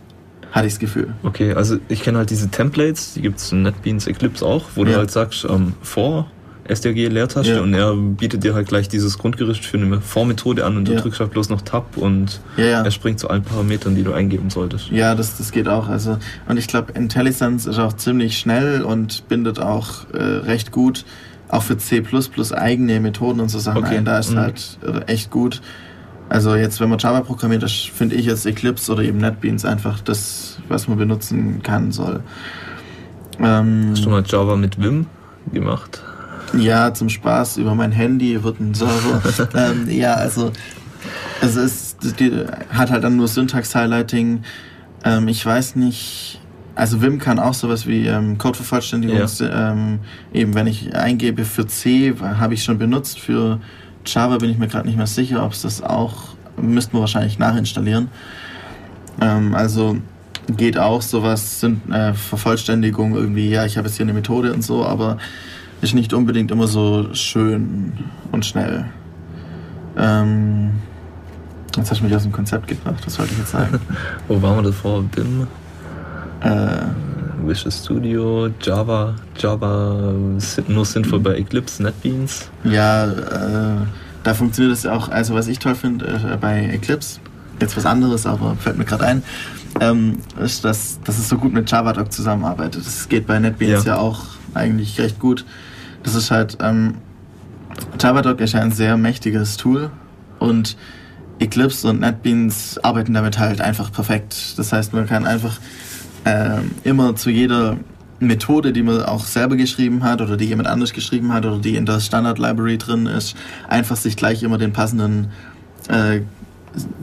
[SPEAKER 1] Hatte ich das Gefühl.
[SPEAKER 2] Okay, also ich kenne halt diese Templates, die gibt es in NetBeans Eclipse auch, wo ja. du halt sagst, ähm, vor SDRG-Leertaste ja. und er bietet dir halt gleich dieses Grundgerüst für eine Vormethode an und du ja. drückst halt bloß noch Tab und ja, er springt zu allen Parametern, die du eingeben solltest.
[SPEAKER 1] Ja, das, das geht auch. Also, und ich glaube, IntelliSense ist auch ziemlich schnell und bindet auch äh, recht gut auch für C eigene Methoden und so Sachen okay. ein. Da ist mhm. halt äh, echt gut. Also jetzt, wenn man Java programmiert, das finde ich jetzt Eclipse oder eben NetBeans einfach das, was man benutzen kann soll.
[SPEAKER 2] Ähm, Hast du mal Java mit Vim gemacht?
[SPEAKER 1] Ja, zum Spaß über mein Handy wird ein Server. ähm, ja, also es ist, die, hat halt dann nur Syntax-Highlighting. Ähm, ich weiß nicht, also Vim kann auch sowas wie ähm, Codevervollständigung. Ja. Ähm, eben wenn ich eingebe für C, habe ich schon benutzt. Für Java bin ich mir gerade nicht mehr sicher, ob es das auch, müssten wir wahrscheinlich nachinstallieren. Ähm, also geht auch sowas, sind äh, Vervollständigung irgendwie, ja, ich habe jetzt hier eine Methode und so, aber ist nicht unbedingt immer so schön und schnell. Ähm, jetzt hast du mich aus dem Konzept gebracht, was wollte ich jetzt sagen?
[SPEAKER 2] Wo waren wir davor? BIM? Äh, Visual Studio, Java, Java nur sinnvoll bei Eclipse, NetBeans.
[SPEAKER 1] Ja, äh, da funktioniert es auch, also was ich toll finde äh, bei Eclipse, jetzt was anderes, aber fällt mir gerade ein, ähm, ist, dass, dass es so gut mit JavaDoc zusammenarbeitet. Das geht bei NetBeans ja, ja auch eigentlich recht gut. Das ist halt, ähm, JavaDoc ist ein sehr mächtiges Tool und Eclipse und NetBeans arbeiten damit halt einfach perfekt. Das heißt, man kann einfach äh, immer zu jeder Methode, die man auch selber geschrieben hat oder die jemand anders geschrieben hat oder die in der Standard Library drin ist, einfach sich gleich immer den passenden äh,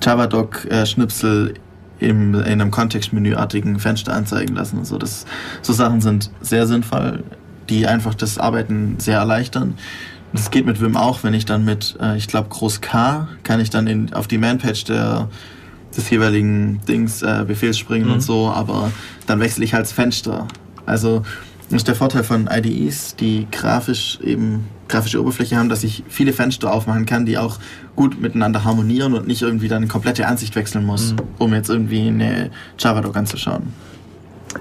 [SPEAKER 1] JavaDoc-Schnipsel äh, in einem Kontextmenüartigen Fenster anzeigen lassen und so. Das, so Sachen sind sehr sinnvoll die einfach das Arbeiten sehr erleichtern. Das geht mit Vim auch, wenn ich dann mit, äh, ich glaube, Groß K kann ich dann in, auf die Manpage der, des jeweiligen Dings äh, Befehls springen mhm. und so, aber dann wechsle ich halt das Fenster. Also das ist der Vorteil von IDEs, die grafisch eben grafische Oberfläche haben, dass ich viele Fenster aufmachen kann, die auch gut miteinander harmonieren und nicht irgendwie dann eine komplette Ansicht wechseln muss, mhm. um jetzt irgendwie eine Java-Doc anzuschauen.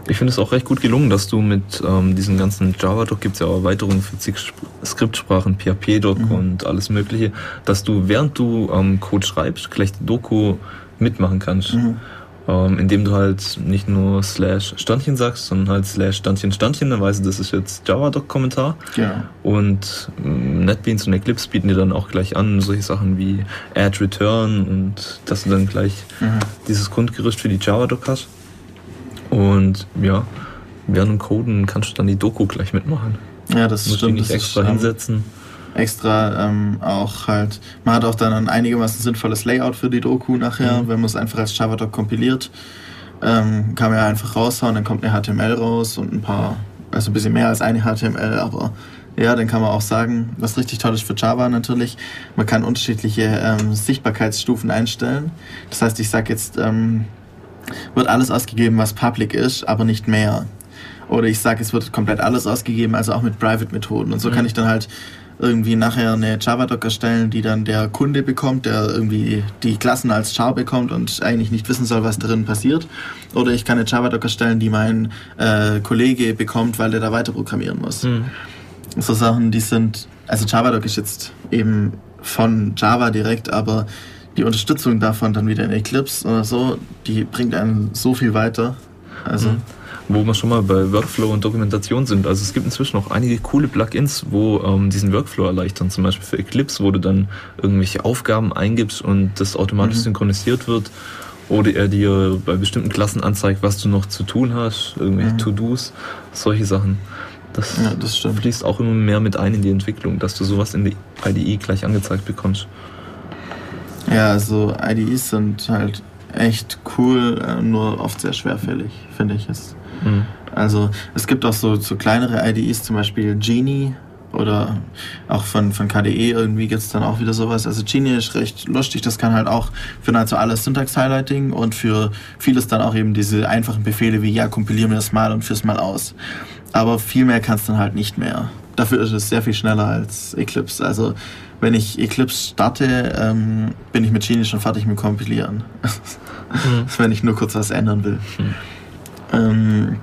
[SPEAKER 2] Ich finde es auch recht gut gelungen, dass du mit ähm, diesen ganzen Java-Doc, gibt es ja auch Erweiterungen für zig Skriptsprachen, PHP-Doc mhm. und alles mögliche, dass du während du ähm, Code schreibst, gleich die Doku mitmachen kannst. Mhm. Ähm, indem du halt nicht nur slash Standchen sagst, sondern halt slash Standchen Standchen, dann weißt du, das ist jetzt Java-Doc-Kommentar.
[SPEAKER 1] Ja.
[SPEAKER 2] Und ähm, NetBeans und Eclipse bieten dir dann auch gleich an, solche Sachen wie Add Return und dass du dann gleich mhm. dieses Grundgerüst für die Java-Doc hast. Und ja, während dem Coden kannst du dann die Doku gleich mitmachen.
[SPEAKER 1] Ja, das
[SPEAKER 2] Musst
[SPEAKER 1] stimmt.
[SPEAKER 2] Nicht extra ist, hinsetzen.
[SPEAKER 1] Extra ähm, auch halt, man hat auch dann ein einigermaßen sinnvolles Layout für die Doku nachher, mhm. wenn man es einfach als Java-Doc kompiliert. Ähm, kann man ja einfach raushauen, dann kommt eine HTML raus und ein paar, also ein bisschen mehr als eine HTML, aber ja, dann kann man auch sagen, was richtig toll ist für Java natürlich, man kann unterschiedliche ähm, Sichtbarkeitsstufen einstellen. Das heißt, ich sage jetzt, ähm, wird alles ausgegeben, was public ist, aber nicht mehr. Oder ich sage, es wird komplett alles ausgegeben, also auch mit Private-Methoden. Und so mhm. kann ich dann halt irgendwie nachher eine Java-Doc erstellen, die dann der Kunde bekommt, der irgendwie die Klassen als Char bekommt und eigentlich nicht wissen soll, was darin passiert. Oder ich kann eine Java-Doc erstellen, die mein äh, Kollege bekommt, weil der da weiter programmieren muss. Mhm. So Sachen, die sind, also Java-Doc ist jetzt eben von Java direkt, aber die Unterstützung davon dann wieder in Eclipse oder so, die bringt einen so viel weiter. Also. Mhm.
[SPEAKER 2] Wo wir schon mal bei Workflow und Dokumentation sind. Also es gibt inzwischen auch einige coole Plugins, wo ähm, diesen Workflow erleichtern. Zum Beispiel für Eclipse, wo du dann irgendwelche Aufgaben eingibst und das automatisch mhm. synchronisiert wird. Oder er dir bei bestimmten Klassen anzeigt, was du noch zu tun hast, irgendwelche mhm. To-Dos, solche Sachen. Das, ja, das fließt auch immer mehr mit ein in die Entwicklung, dass du sowas in die IDE gleich angezeigt bekommst.
[SPEAKER 1] Ja, also IDEs sind halt echt cool, äh, nur oft sehr schwerfällig, finde ich es. Mhm. Also es gibt auch so, so kleinere IDEs, zum Beispiel Genie oder auch von, von KDE irgendwie gibt es dann auch wieder sowas. Also Genie ist recht lustig, das kann halt auch für nahezu alles Syntax-Highlighting und für vieles dann auch eben diese einfachen Befehle wie ja, kompilier mir das mal und führ's mal aus. Aber viel mehr kannst du dann halt nicht mehr. Dafür ist es sehr viel schneller als Eclipse. Also wenn ich Eclipse starte, ähm, bin ich mit Genie schon fertig mit Kompilieren. mhm. wenn ich nur kurz was ändern will. Mhm. Ähm,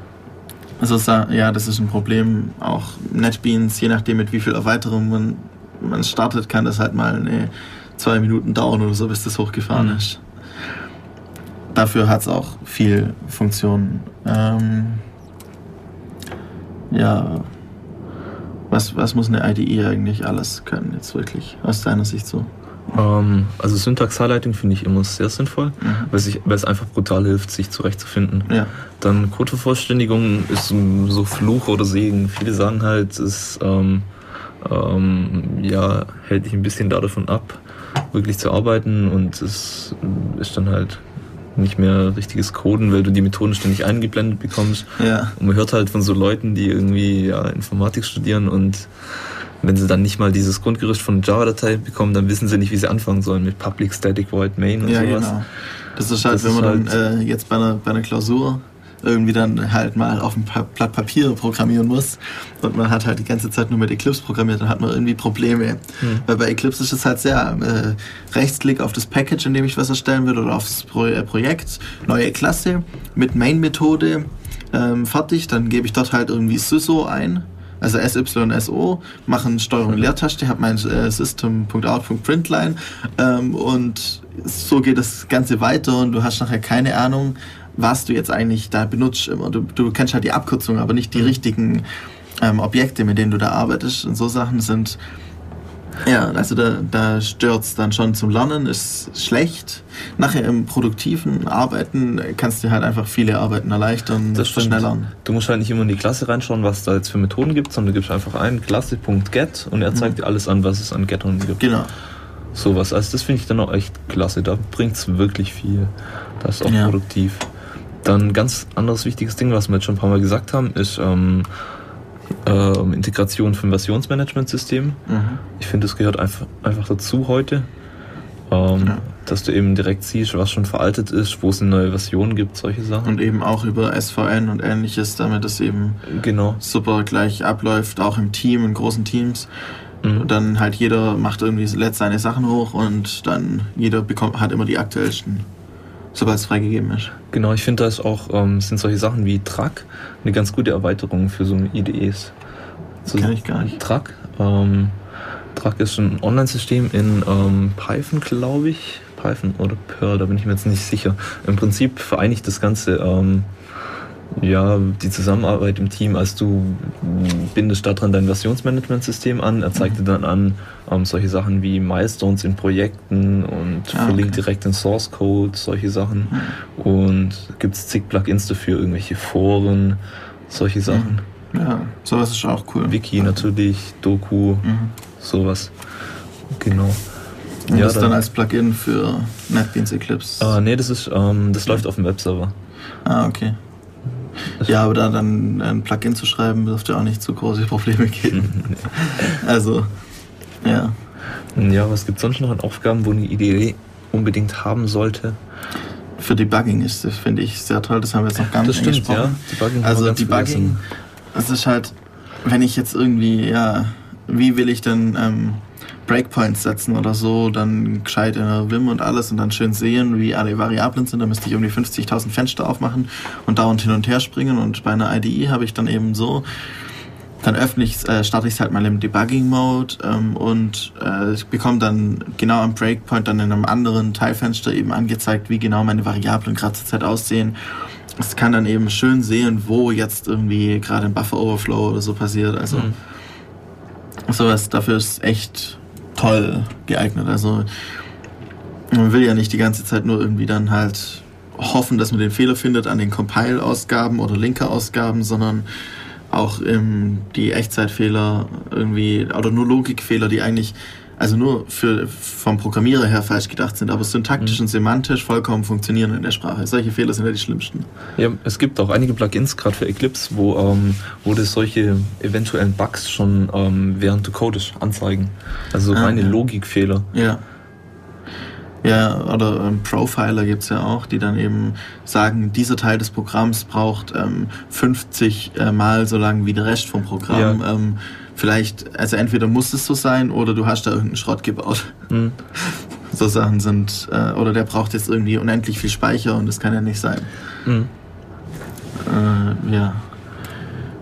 [SPEAKER 1] also ja, das ist ein Problem. Auch NetBeans, je nachdem mit wie viel Erweiterung man, man startet, kann das halt mal eine, zwei Minuten dauern oder so, bis das hochgefahren mhm. ist. Dafür hat es auch viel Funktionen. Ähm, ja, was, was muss eine IDE eigentlich alles können, jetzt wirklich, aus deiner Sicht so?
[SPEAKER 2] Ähm, also Syntax-Highlighting finde ich immer sehr sinnvoll, mhm. weil, sich, weil es einfach brutal hilft, sich zurechtzufinden.
[SPEAKER 1] Ja.
[SPEAKER 2] Dann Codevervollständigung ist so Fluch oder Segen. Viele sagen halt, es ähm, ähm, ja, hält dich ein bisschen davon ab, wirklich zu arbeiten und es ist dann halt nicht mehr richtiges Coden, weil du die Methoden ständig eingeblendet bekommst.
[SPEAKER 1] Ja.
[SPEAKER 2] Und man hört halt von so Leuten, die irgendwie ja, Informatik studieren und wenn sie dann nicht mal dieses Grundgerüst von Java-Datei bekommen, dann wissen sie nicht, wie sie anfangen sollen mit Public Static Void Main und
[SPEAKER 1] ja,
[SPEAKER 2] sowas.
[SPEAKER 1] Genau. Das ist halt, das wenn man halt dann äh, jetzt bei einer, bei einer Klausur irgendwie dann halt mal auf ein Blatt Papier programmieren muss und man hat halt die ganze Zeit nur mit Eclipse programmiert, dann hat man irgendwie Probleme. Mhm. Weil bei Eclipse ist es halt sehr äh, Rechtsklick auf das Package, in dem ich was erstellen will oder aufs Pro äh, Projekt, neue Klasse mit Main-Methode ähm, fertig, dann gebe ich dort halt irgendwie SYSO ein also SYSO, machen Steuerung Leertaste, habe mein äh, System.out.println ähm, und so geht das Ganze weiter und du hast nachher keine Ahnung, was du jetzt eigentlich da benutzt immer. Du, du kennst halt die Abkürzung, aber nicht die mhm. richtigen ähm, Objekte, mit denen du da arbeitest. Und so Sachen sind, ja, also da, da stört es dann schon zum Lernen, ist schlecht. Nachher im produktiven Arbeiten kannst du halt einfach viele Arbeiten erleichtern,
[SPEAKER 2] das schneller. Du musst halt nicht immer in die Klasse reinschauen, was da jetzt für Methoden gibt, sondern du gibst einfach ein Klasse.get und er zeigt mhm. dir alles an, was es an Gettern gibt.
[SPEAKER 1] Genau.
[SPEAKER 2] Sowas. Also das finde ich dann auch echt klasse. Da bringt es wirklich viel. Das ist auch ja. produktiv. Dann ein ganz anderes wichtiges Ding, was wir jetzt schon ein paar Mal gesagt haben, ist ähm, äh, Integration von Versionsmanagementsystemen. Mhm. Ich finde, das gehört einfach, einfach dazu heute. Ähm, ja. Dass du eben direkt siehst, was schon veraltet ist, wo es eine neue Version gibt, solche Sachen.
[SPEAKER 1] Und eben auch über SVN und ähnliches, damit es eben
[SPEAKER 2] genau.
[SPEAKER 1] super gleich abläuft, auch im Team, in großen Teams. Mhm. Dann halt jeder macht irgendwie, lädt seine Sachen hoch und dann jeder bekommt, hat immer die aktuellsten, sobald es freigegeben ist.
[SPEAKER 2] Genau, ich finde, da ist auch, ähm, sind solche Sachen wie Track eine ganz gute Erweiterung für so IDEs.
[SPEAKER 1] So Kenn ich gar nicht.
[SPEAKER 2] Track. Ähm, Track ist ein Online-System in ähm, Python, glaube ich. Python oder Perl, da bin ich mir jetzt nicht sicher. Im Prinzip vereinigt das Ganze ähm, ja, die Zusammenarbeit im Team, als du bindest daran dein Versionsmanagementsystem an, er zeigt dir dann an ähm, solche Sachen wie Milestones in Projekten und ah, verlinkt direkt den Source Code, solche Sachen. Mhm. Und gibt es zig Plugins dafür, irgendwelche Foren, solche Sachen.
[SPEAKER 1] Ja, sowas ist auch cool.
[SPEAKER 2] Wiki natürlich, Doku, mhm. sowas. Genau.
[SPEAKER 1] Und ja, das dann, dann als Plugin für NetBeans Eclipse?
[SPEAKER 2] Äh, nee, das ist, ähm, das läuft auf dem Webserver.
[SPEAKER 1] Ah, okay. Ja, aber da dann ein Plugin zu schreiben, dürfte auch nicht zu große Probleme geben. also, ja.
[SPEAKER 2] Ja, was gibt es sonst noch an Aufgaben, wo eine Idee unbedingt haben sollte?
[SPEAKER 1] Für Debugging ist das, finde ich, sehr toll. Das haben wir jetzt noch gar nicht
[SPEAKER 2] das stimmt, Ja.
[SPEAKER 1] Debugging also Debugging, das ist halt, wenn ich jetzt irgendwie, ja, wie will ich denn ähm, Breakpoints setzen oder so, dann gescheit in der Vim und alles und dann schön sehen, wie alle Variablen sind. Da müsste ich um die 50.000 Fenster aufmachen und dauernd hin und her springen. Und bei einer IDE habe ich dann eben so, dann öffne ich, äh, starte ich es halt mal im Debugging-Mode ähm, und äh, ich bekomme dann genau am Breakpoint dann in einem anderen Teilfenster eben angezeigt, wie genau meine Variablen gerade zur Zeit aussehen. Es kann dann eben schön sehen, wo jetzt irgendwie gerade ein Buffer-Overflow oder so passiert. Also mhm. sowas, dafür ist echt toll geeignet. Also man will ja nicht die ganze Zeit nur irgendwie dann halt hoffen, dass man den Fehler findet an den Compile-Ausgaben oder Linker-Ausgaben, sondern auch ähm, die Echtzeitfehler irgendwie oder nur Logikfehler, die eigentlich also nur für, vom Programmierer her falsch gedacht sind, aber syntaktisch mhm. und semantisch vollkommen funktionieren in der Sprache. Solche Fehler sind ja die schlimmsten.
[SPEAKER 2] Ja, es gibt auch einige Plugins, gerade für Eclipse, wo, ähm, wo das solche eventuellen Bugs schon ähm, während du codest anzeigen. Also ah, reine ja. Logikfehler.
[SPEAKER 1] Ja. Ja, oder ähm, Profiler gibt es ja auch, die dann eben sagen, dieser Teil des Programms braucht ähm, 50 äh, Mal so lang wie der Rest vom Programm. Ja. Ähm, vielleicht, also entweder muss es so sein oder du hast da irgendeinen Schrott gebaut. Mhm. So Sachen sind, äh, oder der braucht jetzt irgendwie unendlich viel Speicher und das kann ja nicht sein. Mhm. Äh, ja.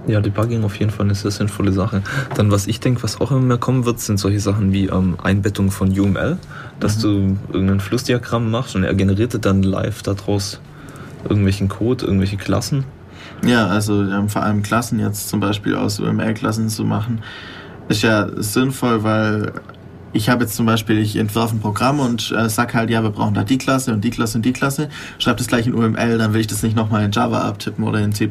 [SPEAKER 2] Ja, Debugging auf jeden Fall eine sehr sinnvolle Sache. Dann, was ich denke, was auch immer mehr kommen wird, sind solche Sachen wie ähm, Einbettung von UML, dass mhm. du irgendein Flussdiagramm machst und er generiert dann live daraus irgendwelchen Code, irgendwelche Klassen
[SPEAKER 1] ja, also ähm, vor allem Klassen jetzt zum Beispiel aus UML-Klassen zu machen, ist ja sinnvoll, weil ich habe jetzt zum Beispiel, ich entwerfe ein Programm und äh, sag halt, ja, wir brauchen da die Klasse und die Klasse und die Klasse, schreibe das gleich in UML, dann will ich das nicht nochmal in Java abtippen oder in C++.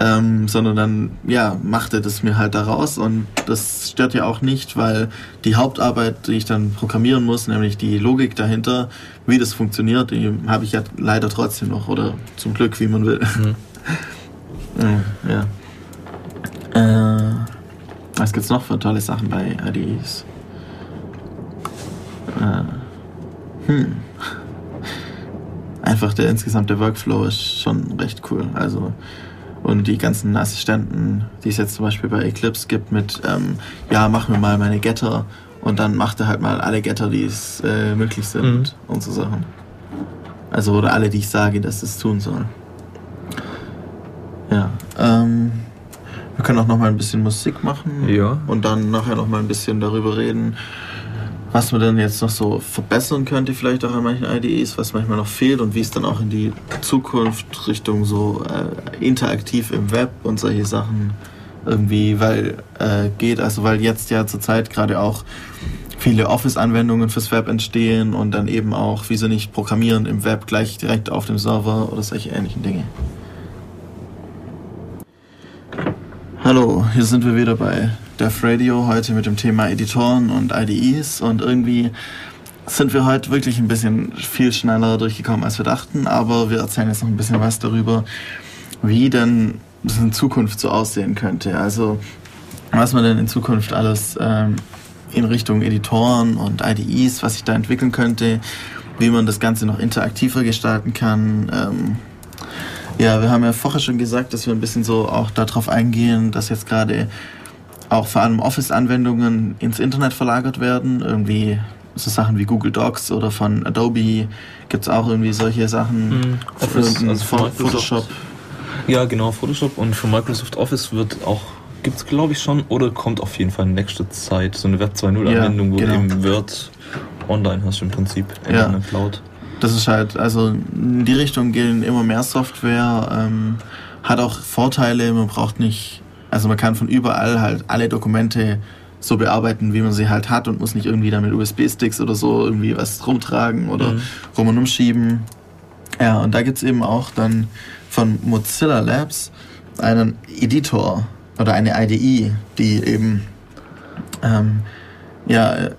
[SPEAKER 1] Ähm, sondern dann, ja, macht er das mir halt daraus und das stört ja auch nicht, weil die Hauptarbeit, die ich dann programmieren muss, nämlich die Logik dahinter, wie das funktioniert, die habe ich ja leider trotzdem noch oder zum Glück, wie man will. Mhm. Ja. Äh, was gibt's noch für tolle Sachen bei IDEs? Äh, hm. Einfach der insgesamte Workflow ist schon recht cool. Also und die ganzen Assistenten, die es jetzt zum Beispiel bei Eclipse gibt, mit ähm, ja, mach mir mal meine Getter und dann macht er halt mal alle Getter, die es äh, möglich sind mhm. und so Sachen. Also oder alle, die ich sage, dass es tun sollen. Ja. Ähm, wir können auch noch mal ein bisschen Musik machen.
[SPEAKER 2] Ja.
[SPEAKER 1] Und dann nachher noch mal ein bisschen darüber reden, was man denn jetzt noch so verbessern könnte, vielleicht auch an manchen IDEs, was manchmal noch fehlt und wie es dann auch in die Zukunft Richtung so äh, interaktiv im Web und solche Sachen irgendwie weil, äh, geht. Also weil jetzt ja zurzeit gerade auch viele Office-Anwendungen fürs Web entstehen und dann eben auch, wieso nicht programmieren im Web gleich direkt auf dem Server oder solche ähnlichen Dinge. Hallo, hier sind wir wieder bei Def Radio, heute mit dem Thema Editoren und IDEs und irgendwie sind wir heute wirklich ein bisschen viel schneller durchgekommen, als wir dachten, aber wir erzählen jetzt noch ein bisschen was darüber, wie denn das in Zukunft so aussehen könnte. Also was man denn in Zukunft alles ähm, in Richtung Editoren und IDEs, was sich da entwickeln könnte, wie man das Ganze noch interaktiver gestalten kann. Ähm, ja, wir haben ja vorher schon gesagt, dass wir ein bisschen so auch darauf eingehen, dass jetzt gerade auch vor allem Office-Anwendungen ins Internet verlagert werden. Irgendwie so Sachen wie Google Docs oder von Adobe gibt es auch irgendwie solche Sachen.
[SPEAKER 2] Mhm. Office,
[SPEAKER 1] Für-
[SPEAKER 2] also von.
[SPEAKER 1] Photoshop.
[SPEAKER 2] Ja, genau, Photoshop und für Microsoft Office wird auch, gibt es glaube ich schon, oder kommt auf jeden Fall in nächster Zeit so eine Web 2.0
[SPEAKER 1] Ja,
[SPEAKER 2] Anwendung, wo
[SPEAKER 1] genau.
[SPEAKER 2] du eben Word online hast im Prinzip in
[SPEAKER 1] Ja.
[SPEAKER 2] einer Cloud.
[SPEAKER 1] Das ist halt, also in die Richtung gehen immer mehr Software, ähm, hat auch Vorteile, man braucht nicht, also man kann von überall halt alle Dokumente so bearbeiten, wie man sie halt hat und muss nicht irgendwie dann mit USB-Sticks oder so irgendwie was rumtragen oder
[SPEAKER 2] Mhm.
[SPEAKER 1] rum und umschieben. Ja, und da gibt es eben auch dann von Mozilla Labs einen Editor oder eine IDE, die eben ähm, ja, äh,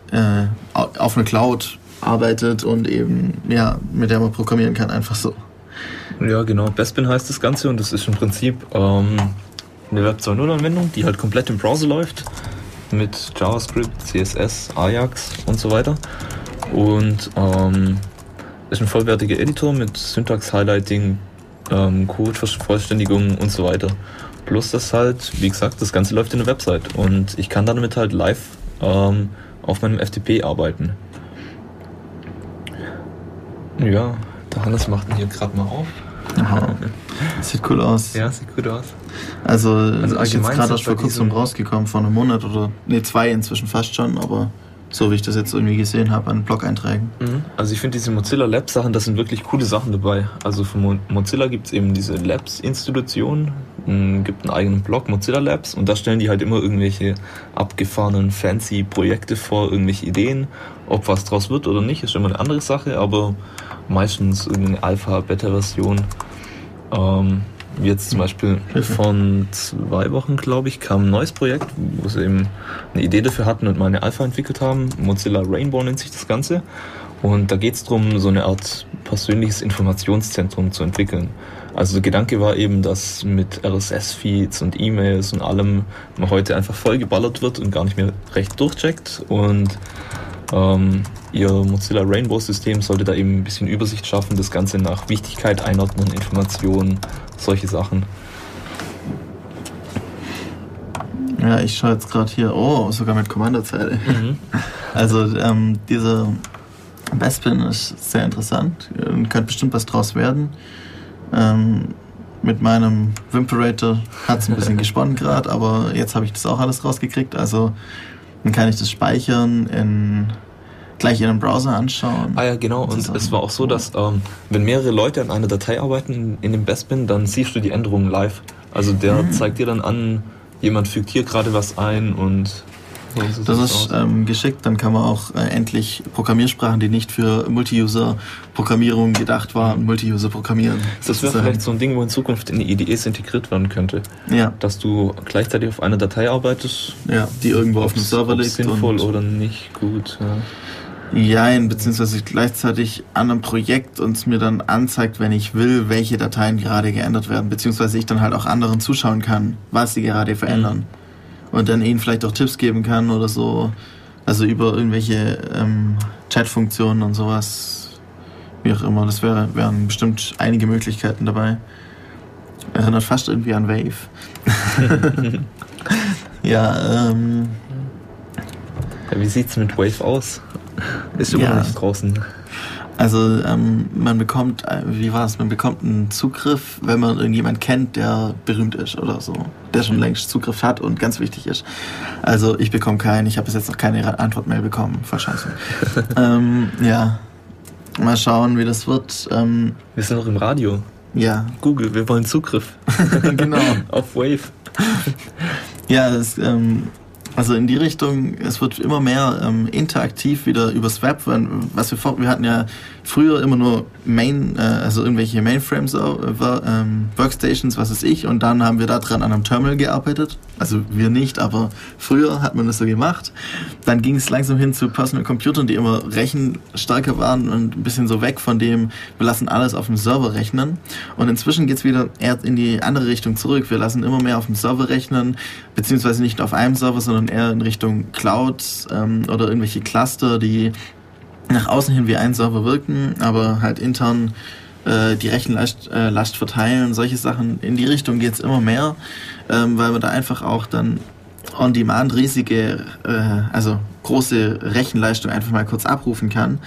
[SPEAKER 1] au- auf einer Cloud arbeitet und eben ja, mit der man programmieren kann, einfach so.
[SPEAKER 2] Ja, genau. Bespin heißt das Ganze und das ist im Prinzip ähm, eine Web 2.0 Anwendung, die halt komplett im Browser läuft mit JavaScript, CSS, Ajax und so weiter. Und ähm, ist ein vollwertiger Editor mit Syntax-Highlighting, ähm, Code-Vollständigung und so weiter. Plus das halt, wie gesagt, das Ganze läuft in der Website und ich kann damit halt live ähm, auf meinem FTP arbeiten. Ja, der Hannes macht ihn hier gerade mal auf.
[SPEAKER 1] Aha. Sieht cool aus.
[SPEAKER 2] Ja, sieht gut aus.
[SPEAKER 1] Also,
[SPEAKER 2] Also
[SPEAKER 1] ist jetzt
[SPEAKER 2] allgemein
[SPEAKER 1] gerade erst vor kurzem rausgekommen, vor einem Monat oder ne zwei inzwischen fast schon, aber so wie ich das jetzt irgendwie gesehen habe an Blog-Einträgen.
[SPEAKER 2] Also ich finde diese Mozilla Labs Sachen, das sind wirklich coole Sachen dabei. Also von Mo Mozilla gibt es eben diese Labs-Institution, gibt einen eigenen Blog, Mozilla Labs, und da stellen die halt immer irgendwelche abgefahrenen, fancy Projekte vor, irgendwelche Ideen. Ob was draus wird oder nicht, ist immer eine andere Sache, aber meistens irgendeine Alpha, Beta-Version. Ähm, jetzt zum Beispiel von zwei Wochen, glaube ich, kam ein neues Projekt, wo sie eben eine Idee dafür hatten und mal eine Alpha entwickelt haben. Mozilla Rainbow nennt sich das Ganze. Und da geht es darum, so eine Art persönliches Informationszentrum zu entwickeln. Also der Gedanke war eben, dass mit RSS-Feeds und E-Mails und allem man heute einfach vollgeballert wird und gar nicht mehr recht durchcheckt. Und ähm, ihr Mozilla Rainbow-System sollte da eben ein bisschen Übersicht schaffen, das Ganze nach Wichtigkeit einordnen, Informationen, solche Sachen.
[SPEAKER 1] Ja, ich schaue jetzt gerade hier, oh, sogar mit Kommandozeile. Also ähm, dieser Bespin ist sehr interessant und könnte bestimmt was draus werden. Ähm, mit meinem Wimperator hat es ein bisschen gesponnen gerade, aber jetzt habe ich das auch alles rausgekriegt. Also dann kann ich das speichern, in, gleich in einem Browser anschauen.
[SPEAKER 2] Ah ja, genau. Und es war auch so, dass ähm, wenn mehrere Leute an einer Datei arbeiten in dem Bestbin, dann siehst du die Änderungen live. Also der
[SPEAKER 1] Mhm.
[SPEAKER 2] zeigt dir dann an, jemand fügt hier gerade was ein und so
[SPEAKER 1] Das ist ähm, geschickt, dann kann man auch äh, endlich Programmiersprachen, die nicht für Multi-User-Programmierung gedacht waren, Multi-User programmieren.
[SPEAKER 2] das wäre vielleicht so ein Ding, wo in Zukunft in die IDEs integriert werden könnte.
[SPEAKER 1] Ja,
[SPEAKER 2] Dass du gleichzeitig auf einer Datei arbeitest.
[SPEAKER 1] ja, die irgendwo auf dem
[SPEAKER 2] ob's-
[SPEAKER 1] Server liegt.
[SPEAKER 2] sinnvoll
[SPEAKER 1] und
[SPEAKER 2] oder nicht, gut. Ja.
[SPEAKER 1] Jein, beziehungsweise gleichzeitig an einem Projekt uns mir dann anzeigt, wenn ich will, welche Dateien gerade geändert werden, beziehungsweise ich dann halt auch anderen zuschauen kann, was sie gerade verändern. Und dann ihnen vielleicht auch Tipps geben kann oder so. Also über irgendwelche ähm, Chat-Funktionen und sowas. Wie auch immer. Das wär, wären bestimmt einige Möglichkeiten dabei. Erinnert fast irgendwie an Wave. ja, ähm,
[SPEAKER 2] Ja, wie sieht's mit Wave aus? Ist immer
[SPEAKER 1] Ja.
[SPEAKER 2] noch nicht draußen.
[SPEAKER 1] Also ähm, man bekommt, äh, wie war es, man bekommt einen Zugriff, wenn man irgendjemand kennt, der berühmt ist oder so, der schon längst Zugriff hat und ganz wichtig ist. Also ich bekomme keinen, ich habe bis jetzt noch keine Antwortmail bekommen, voll scheiße. ähm, ja, mal schauen, wie das wird. Ähm,
[SPEAKER 2] Wir sind noch im Radio.
[SPEAKER 1] ja,
[SPEAKER 2] Google, wir wollen Zugriff
[SPEAKER 1] genau.
[SPEAKER 2] auf Wave.
[SPEAKER 1] Ja, das, ähm, also in die Richtung, es wird immer mehr ähm, interaktiv wieder übers Web, weil- was wir vor, wir hatten ja früher immer nur Main, äh, also irgendwelche Mainframes, äh, ähm, Workstations, was weiß ich, und dann haben wir da dran an einem Terminal gearbeitet. Also wir nicht, aber früher hat man das so gemacht. Dann ging es langsam hin zu Personal Computern, die immer rechenstarker waren und ein bisschen so weg von dem, wir lassen alles auf dem Server rechnen. Und inzwischen geht es wieder eher in die andere Richtung zurück. Wir lassen immer mehr auf dem Server rechnen, beziehungsweise nicht auf einem Server, sondern eher in Richtung Cloud ähm, oder irgendwelche Cluster, die nach außen hin wie ein Server wirken, aber halt intern äh, die Rechenlast äh, Last verteilen, solche Sachen. In die Richtung geht es immer mehr, ähm, weil man da einfach auch dann on-demand riesige, äh, also große Rechenleistung einfach mal kurz abrufen kann.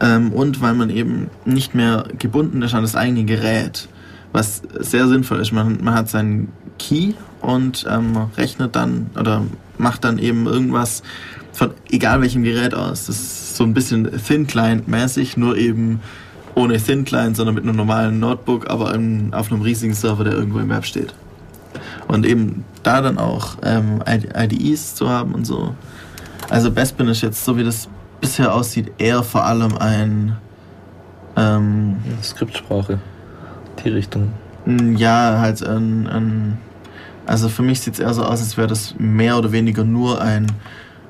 [SPEAKER 1] Ähm, und weil man eben nicht mehr gebunden ist an das eigene Gerät, was sehr sinnvoll ist. Man, man hat seinen Key und ähm, rechnet dann oder macht dann eben irgendwas von egal welchem Gerät aus. Das ist so ein bisschen Thin Client mäßig, nur eben ohne Thin Client, sondern mit einem normalen Notebook, aber in, auf einem riesigen Server, der irgendwo im Web steht. Und eben da dann auch ähm, IDEs zu haben und so. Also Bespin ist jetzt, so wie das bisher aussieht, eher vor allem ein
[SPEAKER 2] ähm, Skriptsprache. Die Richtung.
[SPEAKER 1] Ja, halt ein, ein also für mich sieht es eher so aus, als wäre das mehr oder weniger nur ein,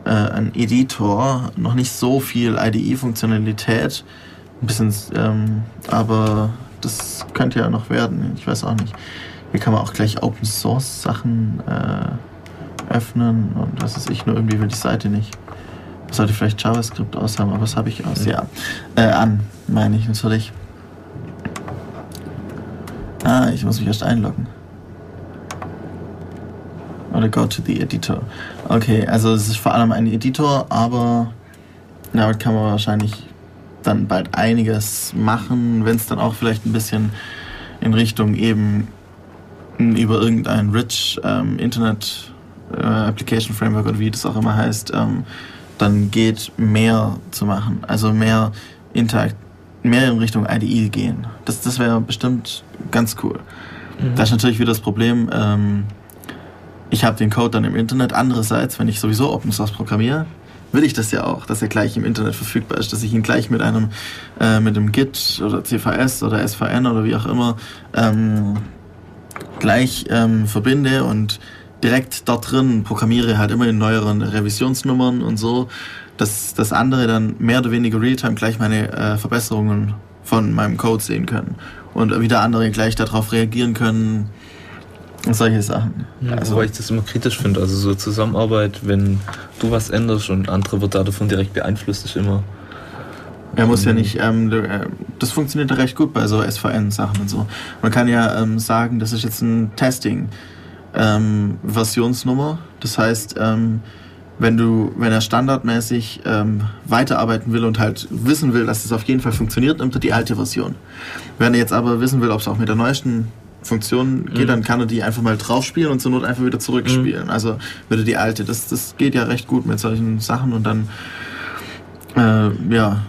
[SPEAKER 1] äh, ein Editor, noch nicht so viel IDE-Funktionalität. Ein bisschen, ähm, aber das könnte ja noch werden, ich weiß auch nicht. Hier kann man auch gleich Open Source Sachen äh, öffnen und was weiß ich, nur irgendwie will die Seite nicht. Sollte vielleicht JavaScript aus haben, aber das habe ich aus. Ja, äh, an, meine ich natürlich. Ah, ich muss mich erst einloggen. Oder go to the editor. Okay, also es ist vor allem ein Editor, aber damit kann man wahrscheinlich dann bald einiges machen, wenn es dann auch vielleicht ein bisschen in Richtung eben über irgendein Rich ähm, Internet äh, Application Framework oder wie das auch immer heißt, ähm, dann geht mehr zu machen. Also mehr Interakt mehr in Richtung IDE gehen. Das, das wäre bestimmt ganz cool. Mhm. Da ist natürlich wieder das Problem, ähm, ich habe den Code dann im Internet. Andererseits, wenn ich sowieso Open Source programmiere, will ich das ja auch, dass er gleich im Internet verfügbar ist, dass ich ihn gleich mit einem äh, mit dem Git oder CVS oder SVN oder wie auch immer ähm, gleich ähm, verbinde und direkt dort drin programmiere halt immer in neueren Revisionsnummern und so, dass das andere dann mehr oder weniger Realtime gleich meine äh, Verbesserungen von meinem Code sehen können und wieder andere gleich darauf reagieren können solche Sachen.
[SPEAKER 2] Ja, also, wobei ich das immer kritisch finde. Also so Zusammenarbeit, wenn du was änderst und andere wird davon direkt beeinflusst, ist immer.
[SPEAKER 1] Er muss ja ähm, nicht, ähm, äh, das funktioniert recht gut bei so SVN-Sachen und so. Man kann ja ähm, sagen, das ist jetzt ein Testing-Versionsnummer. Ähm, das heißt, ähm, wenn du, wenn er standardmäßig ähm, weiterarbeiten will und halt wissen will, dass es auf jeden Fall funktioniert, nimmt er die alte Version. Wenn er jetzt aber wissen will, ob es auch mit der neuesten Funktion geht, mhm. dann kann er die einfach mal draufspielen und zur Not einfach wieder zurückspielen. Mhm. Also würde die alte. Das, das geht ja recht gut mit solchen Sachen und dann, äh, ja,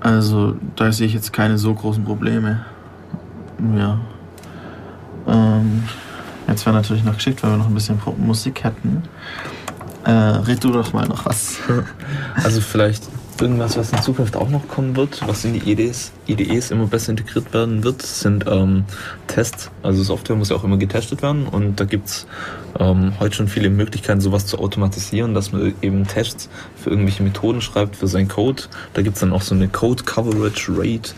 [SPEAKER 1] also da sehe ich jetzt keine so großen Probleme. Ja. Ähm, jetzt wäre natürlich noch geschickt, weil wir noch ein bisschen Musik hätten. Äh, red du doch mal noch was.
[SPEAKER 2] Also vielleicht irgendwas, was in Zukunft auch noch kommen wird, was in die IDEs, IDEs immer besser integriert werden wird, sind ähm, Tests. Also Software muss ja auch immer getestet werden und da gibt's ähm, heute schon viele Möglichkeiten, sowas zu automatisieren, dass man eben Tests für irgendwelche Methoden schreibt, für seinen Code. Da gibt's dann auch so eine Code Coverage Rate.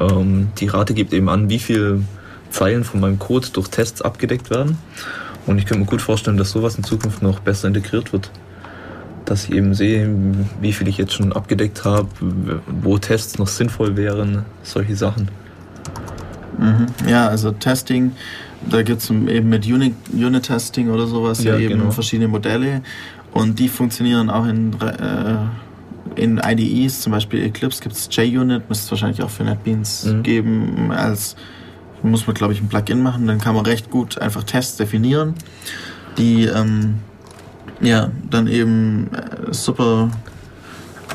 [SPEAKER 2] Ähm, die Rate gibt eben an, wie viel Zeilen von meinem Code durch Tests abgedeckt werden. Und ich könnte mir gut vorstellen, dass sowas in Zukunft noch besser integriert wird dass ich eben sehe, wie viel ich jetzt schon abgedeckt habe, wo Tests noch sinnvoll wären, solche Sachen.
[SPEAKER 1] Mhm. Ja, also Testing, da gibt es eben mit Unit, Unit Testing oder sowas ja, ja eben genau. verschiedene Modelle und die funktionieren auch in, äh, in IDEs, zum Beispiel Eclipse gibt es JUnit, müsste es wahrscheinlich auch für NetBeans mhm. geben, als muss man glaube ich ein Plugin machen, dann kann man recht gut einfach Tests definieren, die ähm, ja, dann eben äh, super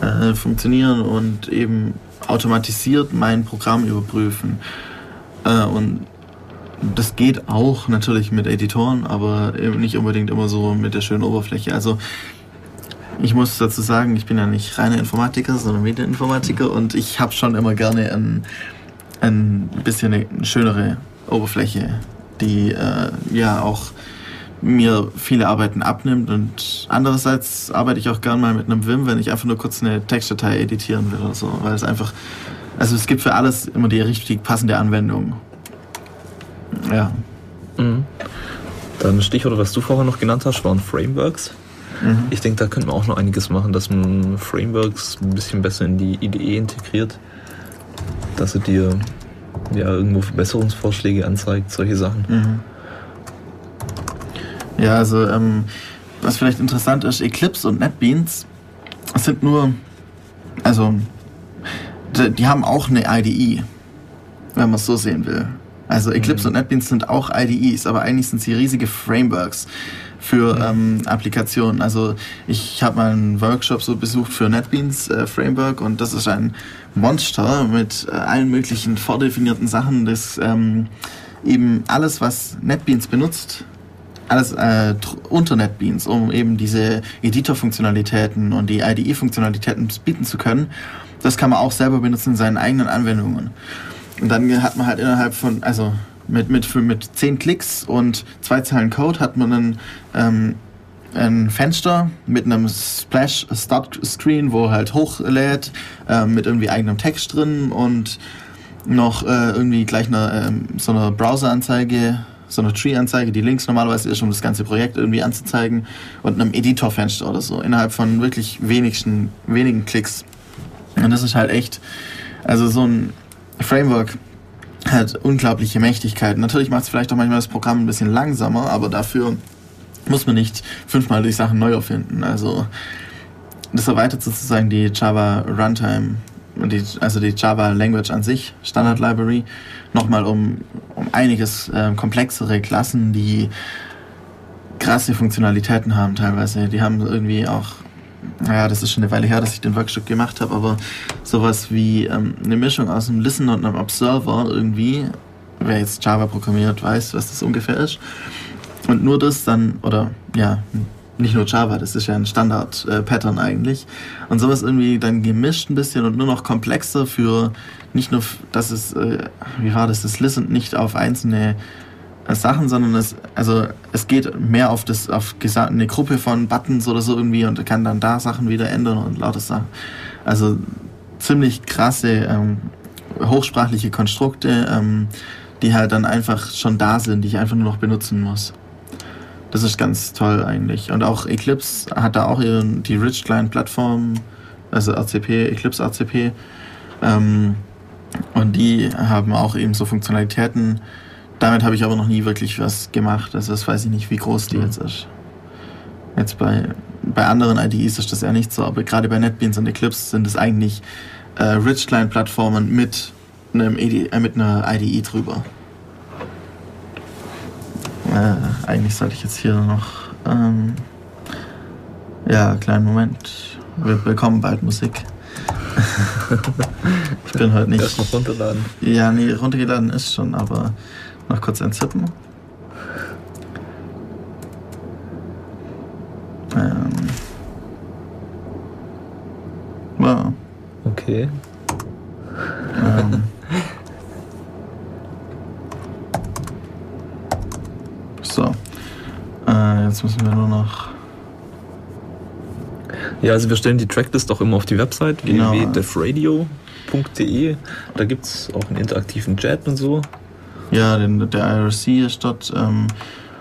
[SPEAKER 1] äh, funktionieren und eben automatisiert mein Programm überprüfen. Äh, und das geht auch natürlich mit Editoren, aber eben nicht unbedingt immer so mit der schönen Oberfläche. Also ich muss dazu sagen, ich bin ja nicht reiner Informatiker, sondern Medieninformatiker und ich habe schon immer gerne ein, ein bisschen eine schönere Oberfläche, die äh, ja auch mir viele Arbeiten abnimmt und andererseits arbeite ich auch gern mal mit einem Vim, wenn ich einfach nur kurz eine Textdatei editieren will oder so, weil es einfach, also es gibt für alles immer die richtig passende Anwendung. Ja.
[SPEAKER 2] Mhm. Dann Stichwort, was du vorher noch genannt hast, waren Frameworks. Mhm. Ich denke, da könnte man auch noch einiges machen, dass man Frameworks ein bisschen besser in die IDE integriert, dass er dir ja irgendwo Verbesserungsvorschläge anzeigt, solche Sachen.
[SPEAKER 1] Mhm. Ja, also ähm, was vielleicht interessant ist, Eclipse und NetBeans sind nur, also die haben auch eine IDE, wenn man es so sehen will. Also Eclipse mhm. und NetBeans sind auch IDEs, aber eigentlich sind sie riesige Frameworks für mhm. ähm, Applikationen. Also ich habe mal einen Workshop so besucht für NetBeans äh, Framework und das ist ein Monster mit äh, allen möglichen vordefinierten Sachen, das ähm, eben alles, was NetBeans benutzt, alles äh, unter NetBeans, um eben diese Editor-Funktionalitäten und die IDE-Funktionalitäten bieten zu können. Das kann man auch selber benutzen in seinen eigenen Anwendungen. Und dann hat man halt innerhalb von, also mit, mit, mit zehn Klicks und zwei Zeilen Code hat man einen, ähm, ein Fenster mit einem Splash Start Screen, wo halt hochlädt, ähm, mit irgendwie eigenem Text drin und noch äh, irgendwie gleich eine, ähm, so eine Browser-Anzeige, so eine Tree-Anzeige, die links normalerweise ist, um das ganze Projekt irgendwie anzuzeigen und einem Editor-Fenster oder so, innerhalb von wirklich wenigsten, wenigen Klicks. Und das ist halt echt, also so ein Framework hat unglaubliche Mächtigkeiten. Natürlich macht es vielleicht auch manchmal das Programm ein bisschen langsamer, aber dafür muss man nicht fünfmal die Sachen neu erfinden. Also das erweitert sozusagen die Java Runtime, die, also die Java Language an sich, Standard Library, nochmal um, um einiges äh, komplexere Klassen, die krasse Funktionalitäten haben teilweise. Die haben irgendwie auch naja, das ist schon eine Weile her, dass ich den Workshop gemacht habe, aber sowas wie ähm, eine Mischung aus einem Listener und einem Observer irgendwie, wer jetzt Java programmiert, weiß, was das ungefähr ist. Und nur das dann, oder ja, nicht nur Java, das ist ja ein Standard-Pattern äh, eigentlich. Und sowas irgendwie dann gemischt ein bisschen und nur noch komplexer für nicht nur, dass es, äh, wie war das, das Listen nicht auf einzelne Sachen, sondern es, also es geht mehr auf das, auf eine Gruppe von Buttons oder so irgendwie und kann dann da Sachen wieder ändern und lauter Sachen. Also ziemlich krasse, ähm, hochsprachliche Konstrukte, ähm, die halt dann einfach schon da sind, die ich einfach nur noch benutzen muss. Das ist ganz toll eigentlich. Und auch Eclipse hat da auch ihren, die Rich Client Plattform, also RCP, Eclipse RCP. Ähm, und die haben auch eben so Funktionalitäten, damit habe ich aber noch nie wirklich was gemacht. Also das weiß ich nicht, wie groß die mhm. jetzt ist. Jetzt bei, bei anderen IDEs ist das ja nicht so, aber gerade bei NetBeans und Eclipse sind es eigentlich äh, Rich Client Plattformen mit einem ED, äh, mit einer IDE drüber. Äh, eigentlich sollte ich jetzt hier noch ähm, ja, kleinen Moment. Wir bekommen bald Musik. ich bin heute nicht.
[SPEAKER 2] Erst noch runterladen.
[SPEAKER 1] Ja, nee, runtergeladen ist schon, aber noch kurz entzippen. Ähm. Wow.
[SPEAKER 2] Okay.
[SPEAKER 1] Ähm. So. Äh, jetzt müssen wir nur noch.
[SPEAKER 2] Ja, also wir stellen die Tracklist auch immer auf die Website genau. www.defradio.de. Da gibt es auch einen interaktiven Chat und so.
[SPEAKER 1] Ja, den, der IRC ist dort. Ähm,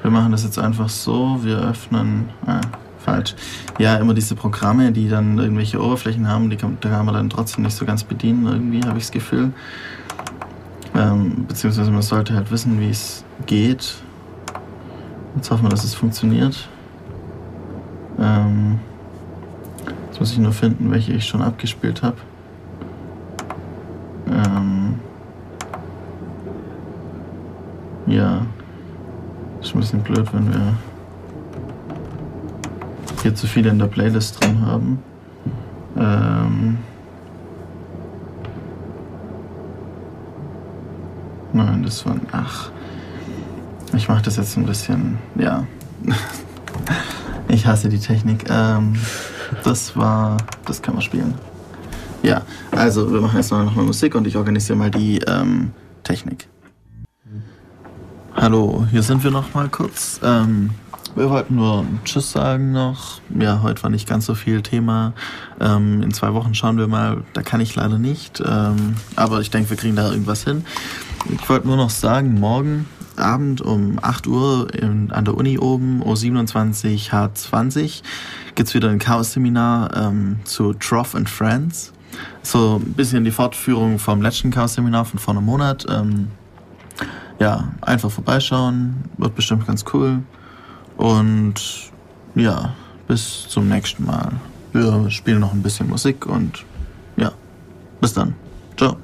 [SPEAKER 1] wir machen das jetzt einfach so. Wir öffnen. Ah, falsch. Ja, immer diese Programme, die dann irgendwelche Oberflächen haben, die kann, da kann man dann trotzdem nicht so ganz bedienen, irgendwie, habe ich das Gefühl. Ähm, beziehungsweise man sollte halt wissen, wie es geht. Jetzt hoffen wir, dass es funktioniert. Ähm, jetzt muss ich nur finden, welche ich schon abgespielt habe. Ähm, Ja. Ist ein bisschen blöd, wenn wir hier zu viele in der Playlist drin haben. Ähm Nein, das waren. Ach. Ich mache das jetzt ein bisschen. Ja. ich hasse die Technik. Ähm, das war. Das kann man spielen. Ja, also wir machen jetzt noch mal Musik und ich organisiere mal die ähm, Technik. Hallo, hier sind wir noch mal kurz. Ähm, wir wollten nur Tschüss sagen noch. Ja, heute war nicht ganz so viel Thema. Ähm, in zwei Wochen schauen wir mal. Da kann ich leider nicht. Ähm, aber ich denke, wir kriegen da irgendwas hin. Ich wollte nur noch sagen, morgen Abend um 8 Uhr in, an der Uni oben, O27 H20, gibt's wieder ein Chaos-Seminar ähm, zu Trough and Friends. So ein bisschen die Fortführung vom letzten Chaos-Seminar von vor einem Monat. Ähm, ja, einfach vorbeischauen, wird bestimmt ganz cool. Und ja, bis zum nächsten Mal. Wir spielen noch ein bisschen Musik und ja, bis dann. Ciao.